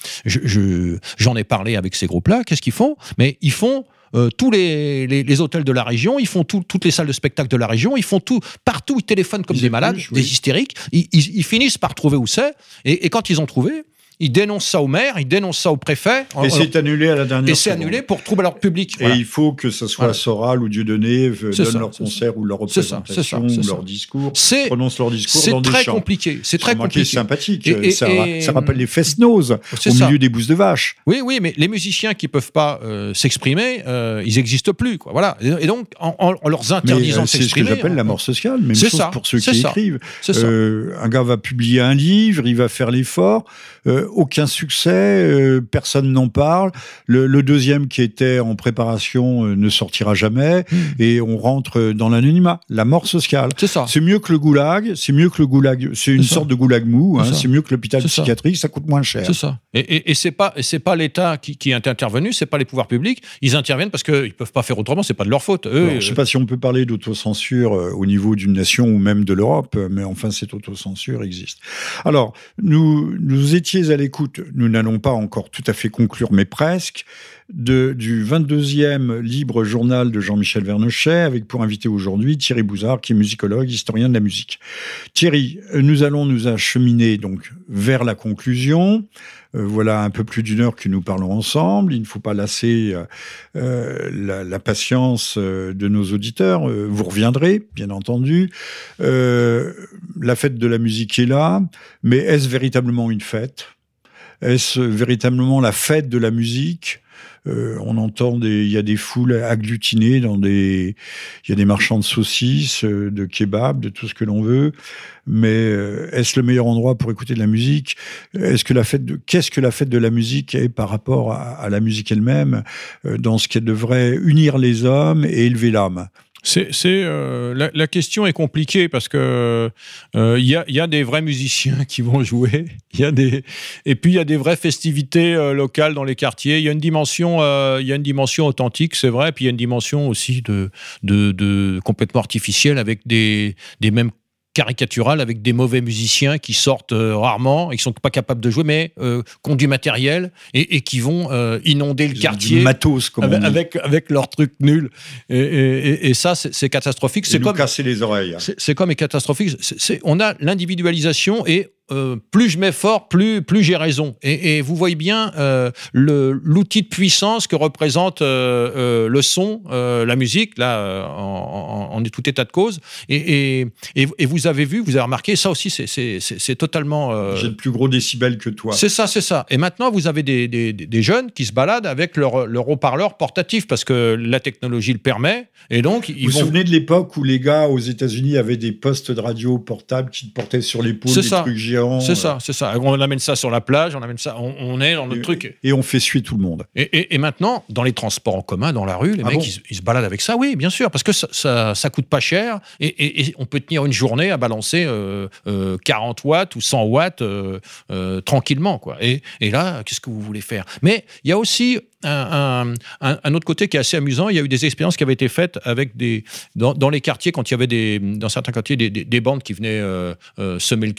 J'en ai parlé avec ces groupes-là, qu'est-ce qu'ils font? Mais ils font euh, tous les, les, hôtels de la région, ils font toutes les salles de spectacle de la région, ils font tout, partout, ils téléphonent comme des malades, des hystériques, ils, finissent par trouver où c'est, et, quand ils ont trouvé, ils dénoncent ça au maire, ils dénoncent ça au préfet. Et c'est annulé à la dernière Et c'est annulé pour trouble à l'ordre public. Et il faut que ce soit Soral ou Dieudonné donnent leur concert ou leur représentation ou leur discours, prononcent leur discours C'est très compliqué. C'est très compliqué. sympathique. Et, ça, ça, rappelle les fest-nose au milieu des bousses de vache. Oui, oui, mais les musiciens qui peuvent pas euh, s'exprimer, euh, ils n'existent plus. Quoi. Voilà. Et donc, en, en leur interdisant de s'exprimer... C'est ce que j'appelle la mort sociale. Même chose ça, pour ceux qui écrivent. Euh, un gars va publier un livre, il va faire l'effort aucun succès, euh, personne n'en parle. Le, deuxième qui était en préparation euh, ne sortira jamais hmm. et on rentre dans l'anonymat, la mort sociale. C'est ça. C'est mieux que le goulag, c'est mieux que le goulag, c'est une sorte de goulag mou, hein, c'est mieux que l'hôpital psychiatrique, ça. coûte moins cher. C'est ça. Et, et, c'est pas c'est pas l'État qui, qui est intervenu, c'est pas les pouvoirs publics, ils interviennent parce qu'ils peuvent pas faire autrement, c'est pas de leur faute. Eux, je sais pas si on peut parler d'autocensure euh, au niveau d'une nation ou même de l'Europe, mais enfin cette autocensure existe. Alors, nous nous à écoute, nous n'allons pas encore tout à fait conclure, mais presque, de, du 22e libre journal de Jean-Michel Vernochet, avec pour invité aujourd'hui Thierry Bouzard, qui est musicologue, historien de la musique. Thierry, nous allons nous acheminer donc vers la conclusion. Euh, voilà un peu plus d'une heure que nous parlons ensemble. Il ne faut pas lasser euh, euh, la, la, patience de nos auditeurs. vous reviendrez, bien entendu. la fête de la musique est là, mais est-ce véritablement une fête? Est-ce véritablement la fête de la musique? Euh, on entend des, il y a des foules agglutinées dans des, il y a des marchands de saucisses, euh, de kebabs, de tout ce que l'on veut. Mais euh, est-ce le meilleur endroit pour écouter de la musique? Est-ce que la fête de, qu'est-ce que la fête de la musique est par rapport à, à la musique elle-même? Dans ce qu'elle devrait unir les hommes et élever l'âme c'est, euh, la, question est compliquée parce que euh, il y, a, y, a, des vrais musiciens qui vont jouer, y a des et puis il y a des vraies festivités euh, locales dans les quartiers. Il y a une dimension, il y a une dimension authentique, c'est vrai, puis il y a une dimension aussi de, de, de complètement artificielle avec des, des mêmes caricatural avec des mauvais musiciens qui sortent euh, rarement et qui sont pas capables de jouer, mais euh, qui ont du matériel et, qui vont euh, inonder le quartier matos, comme avec, avec, avec leurs trucs nuls. Et, ça, c'est catastrophique. C'est comme casser les oreilles. C'est comme catastrophique. on a l'individualisation et euh, plus je mets fort, plus, plus j'ai raison. Et, vous voyez bien euh, l'outil de puissance que représente euh, le son, la musique, là, en, tout état de cause. Et, et, vous avez vu, vous avez remarqué, ça aussi, c'est totalement... j'ai le plus gros décibel que toi. C'est ça, c'est ça. Et maintenant, vous avez des, des, jeunes qui se baladent avec leur, leur haut-parleur portatif parce que la technologie le permet. Et donc, ils vous vous souvenez de l'époque où les gars aux États-Unis avaient des postes de radio portables qui portaient sur l'épaule des trucs C'est ça, c'est ça. On amène ça sur la plage, on amène ça, on, est dans notre truc. Et on fait suer tout le monde. Et, maintenant, dans les transports en commun, dans la rue, les ah mecs, ils, se baladent avec ça, oui, bien sûr, parce que ça, ça, coûte pas cher et, on peut tenir une journée à balancer 40 watts ou 100 watts tranquillement, quoi. Et, là, qu'est-ce que vous voulez faire? Mais il y a aussi un, autre côté qui est assez amusant. Il y a eu des expériences qui avaient été faites avec des dans, les quartiers quand il y avait des dans certains quartiers des, bandes qui venaient euh, euh, semer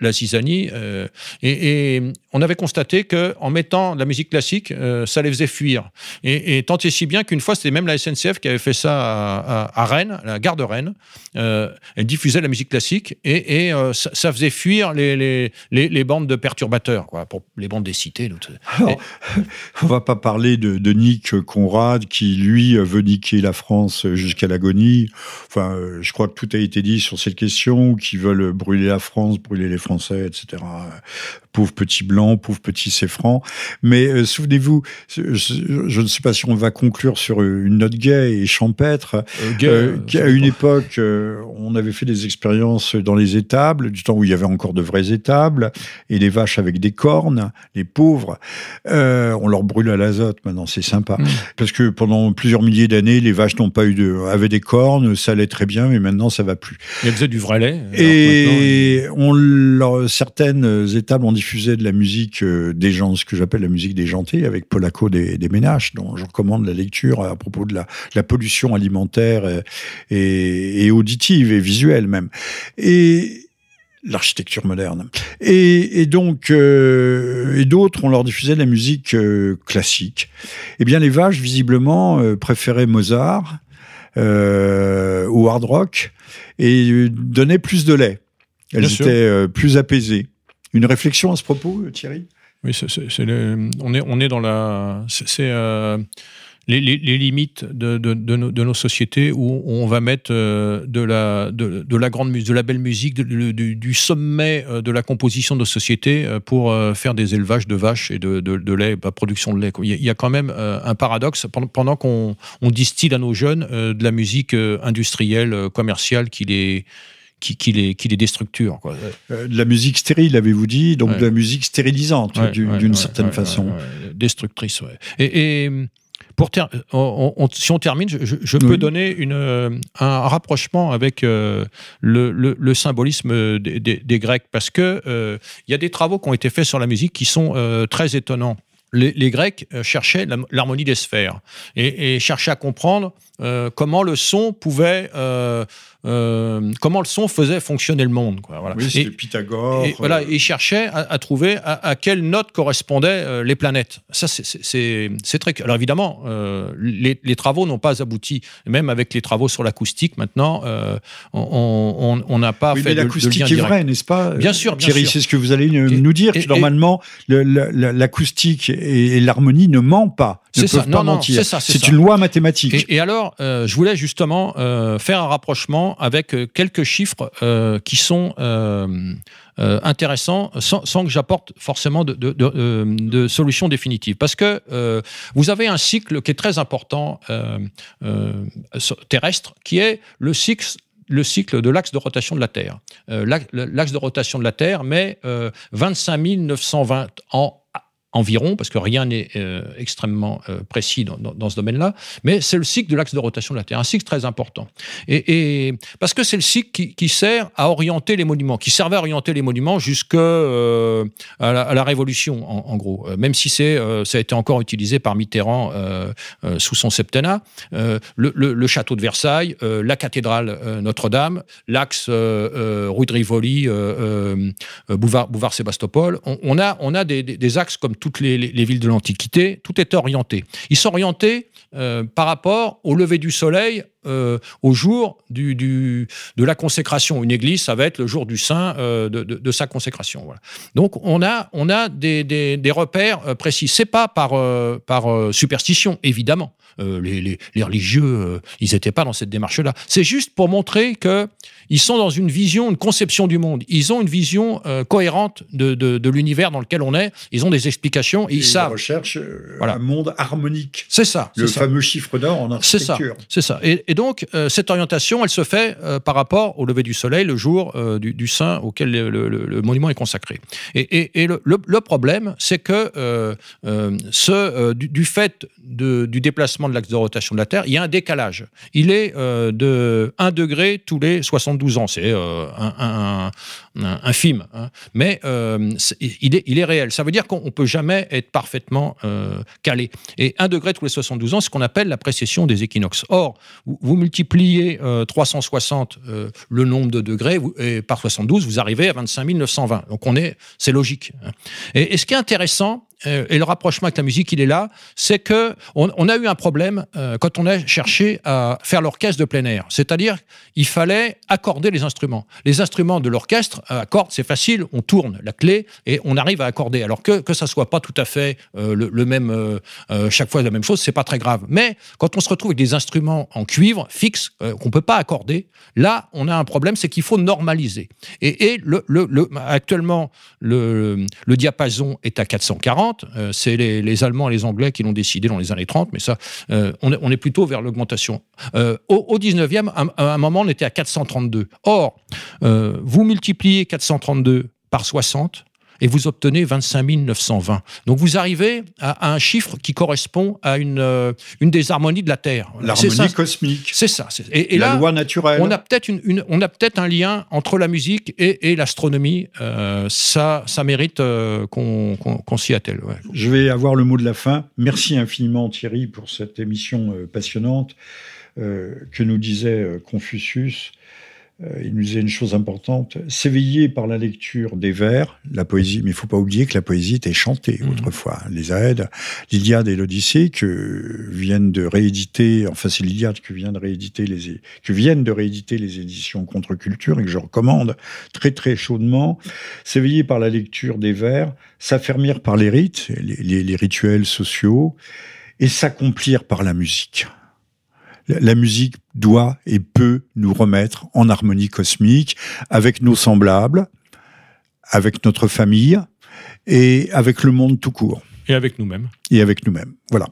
la, zizanie euh, et, on avait constaté que en mettant de la musique classique, ça les faisait fuir. Et, tant et si bien qu'une fois, c'était même la SNCF qui avait fait ça à, Rennes, la gare de Rennes. elle diffusait la musique classique et, ça, faisait fuir les, bandes de perturbateurs, quoi, pour les bandes des cités. Alors, on va pas parler de, Nick Conrad qui, lui, veut niquer la France jusqu'à l'agonie. Enfin, euh, je crois que tout a été dit sur cette question, qui veulent brûler la France, brûler les Français, etc pauvre petit blanc, pauvre petit franc. Mais euh, souvenez-vous, je, ne sais pas si on va conclure sur une note gay et champêtre. Euh, euh, à une époque, on avait fait des expériences dans les étables, du temps où il y avait encore de vraies étables, et les vaches avec des cornes, les pauvres. on leur brûle à l'azote maintenant, c'est sympa. Mm. Parce que pendant plusieurs milliers d'années, les vaches n'ont pas eu de, avaient des cornes, ça allait très bien, mais maintenant ça va plus. Elles faisaient du vrai lait. Et on leur, certaines étables ont diffusé de la musique euh, des gens, ce que j'appelle la musique déjantée, avec Polacco des, des Ménages, dont je recommande la lecture à propos de la, pollution alimentaire et, auditive et visuelle même. Et l'architecture moderne. Et, donc, euh, et d'autres, on leur diffusait de la musique euh, classique. Eh bien, les vaches, visiblement, préféraient Mozart ou hard rock et donnaient plus de lait. Elles étaient plus apaisées. Une réflexion à ce propos, euh, Thierry? Oui, on, est, on est dans la. C'est. Euh, les, limites de, de, nos, sociétés où on va mettre euh, de, la, de, la grande de la belle musique, du, sommet de la composition de nos sociétés pour faire des élevages de vaches et de, lait, pas production de lait. Il y a quand même un paradoxe pendant, qu'on distille à nos jeunes de la musique industrielle, commerciale qui les qui, qui, les, qui les déstructure. Quoi. Euh, de la musique stérile, avez-vous dit, donc de la musique stérilisante, d'une certaine façon. Destructrice, ouais. Et, pour si on termine, je, peux donner une, euh, un rapprochement avec euh, le, le, symbolisme des, des, Grecs, parce qu'il il y a des travaux qui ont été faits sur la musique qui sont très étonnants. Les, les, Grecs cherchaient l'harmonie des sphères et, et, cherchaient à comprendre comment le son pouvait euh, comment le son faisait fonctionner le monde. Quoi, voilà. Oui, c'était Pythagore. Et, voilà, il cherchait à, trouver à, quelle note correspondaient euh, les planètes. Ça, c'est très. Alors évidemment, euh, les, les, travaux n'ont pas abouti. Même avec les travaux sur l'acoustique, maintenant, on n'a pas oui, fait mais l'acoustique est vrai, n'est-ce pas Bien sûr, bien Thierry, c'est ce que vous allez nous dire. que normalement, l'acoustique et, l'harmonie ne mentent pas. Ne peuvent ça. pas non, mentir. C'est une loi mathématique. Et, alors, je voulais justement faire un rapprochement avec euh, quelques chiffres euh, qui sont euh, intéressants sans, que j'apporte forcément de, de, solutions définitives. Parce que vous avez un cycle qui est très important terrestre, qui est le cycle le cycle de l'axe de rotation de la Terre. l'axe de rotation de la Terre met 25 920 ans environ, parce que rien n'est euh, extrêmement euh, précis dans, ce domaine-là, mais c'est le cycle de l'axe de rotation de la Terre, un cycle très important. Et, parce que c'est le cycle qui, sert à orienter les monuments, qui servait à orienter les monuments jusqu'à euh, à, la, Révolution, en, gros. Même si c'est ça a été encore utilisé par Mitterrand sous son septennat, le, château de Versailles, la cathédrale Notre-Dame, l'axe rue de Rivoli, Bouvard, Bouvard-Sébastopol, on, a, on a des, des axes comme toutes les, villes de l'Antiquité, tout est orienté. Ils orientés euh, par rapport au lever du soleil euh, au jour du, de la consécration. Une église, ça va être le jour du saint euh, de, sa consécration. Donc on a, on a des, des, repères précis. C'est pas par, par superstition, évidemment. Les, les, religieux, ils n'étaient pas dans cette démarche-là. C'est juste pour montrer que ils sont dans une vision, une conception du monde. Ils ont une vision cohérente de, de, l'univers dans lequel on est. Ils ont des explications et, ils savent. Ils recherchent un monde harmonique. C'est ça. Le fameux chiffre d'or en architecture. C'est ça. C'est ça. Et, donc, cette orientation, elle se fait par rapport au lever du soleil, le jour du, saint auquel le, monument est consacré. Et, le, problème, c'est que ce, du, fait du déplacement de l'axe de rotation de la Terre, il y a un décalage. Il est de 1 degré tous les 72 ans. C'est un, infime, hein. mais il, est, il est réel. Ça veut dire qu'on ne peut jamais être parfaitement calé. Et 1 degré tous les 72 ans, c'est ce qu'on appelle la précession des équinoxes. Or, vous, multipliez 360 euh, euh, le nombre de degrés et par 72, vous arrivez à 25 920. Donc on est, c'est logique. Hein. et, ce qui est intéressant, euh, et le rapprochement avec la musique, il est là, c'est que on, a eu un problème euh, quand on a cherché à faire l'orchestre de plein air. C'est-à-dire, il fallait accorder les instruments. Les instruments de l'orchestre, euh, accordent, c'est facile, on tourne la clé et on arrive à accorder. Alors que que ça soit pas tout à fait le, même, chaque fois la même chose, c'est pas très grave. Mais quand on se retrouve avec des instruments en cuivre fixes qu'on peut pas accorder, là, on a un problème, c'est qu'il faut normaliser. Et, et le, le, actuellement, le, le diapason est à 440 euh, c'est les, Allemands et les Anglais qui l'ont décidé dans les années 30, mais ça, euh, on, est, plutôt vers l'augmentation. Euh, au, 19e, à, un moment, on était à 432. Or, vous multipliez 432 par 60, et vous obtenez 25 920. Donc vous arrivez à, un chiffre qui correspond à une, euh, une des harmonies de la Terre. L'harmonie cosmique. C'est ça. Et, la loi naturelle. On a peut-être une, on a peut-être un lien entre la musique et, l'astronomie. Euh, ça, ça mérite euh, qu'on s'y attelle. Je vais avoir le mot de la fin. Merci infiniment Thierry pour cette émission passionnante que nous disait Confucius. Euh, il nous disait une chose importante, s'éveiller par la lecture des vers, la poésie, mais il faut pas oublier que la poésie était chantée mmh. autrefois. Les Aèdes, l'Iliade et l'Odyssée que viennent de rééditer, enfin c'est l'Iliade que vient de rééditer les, que viennent de rééditer les éditions Contre-Culture et que je recommande très très chaudement. S'éveiller par la lecture des vers, s'affermir par les rites, les rituels sociaux et s'accomplir par la musique la musique doit et peut nous remettre en harmonie cosmique avec nos semblables, avec notre famille et avec le monde tout court. Et avec nous-mêmes. Et avec nous-mêmes. Voilà.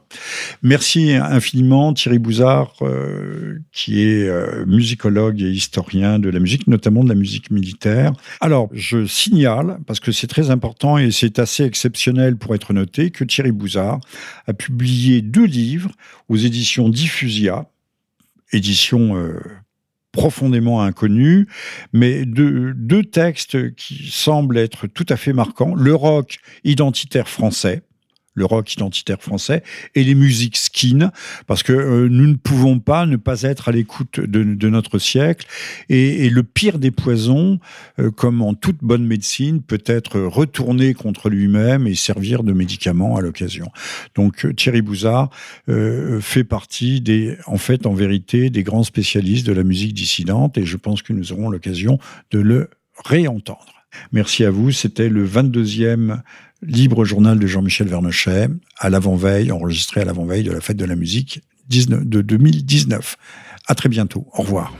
Merci infiniment Thierry Bouzard, euh, qui est euh, musicologue et historien de la musique, notamment de la musique militaire. Alors, je signale, parce que c'est très important et c'est assez exceptionnel pour être noté, que Thierry Bouzard a publié deux livres aux éditions Diffusia, édition euh, profondément inconnue, mais deux, deux textes qui semblent être tout à fait marquants. Le rock identitaire français, le rock identitaire français, et les musiques skin, parce que euh, nous ne pouvons pas ne pas être à l'écoute de, notre siècle. Et, le pire des poisons, euh, comme en toute bonne médecine, peut être retourné contre lui-même et servir de médicament à l'occasion. Donc euh, Thierry Bouzard fait partie des, en fait, en vérité, des grands spécialistes de la musique dissidente, et je pense que nous aurons l'occasion de le réentendre. Merci à vous. C'était le 22e Libre journal de Jean-Michel Vernochet, à l'avant-veille, enregistré à l'avant-veille de la fête de la musique de 2019. À très bientôt. Au revoir.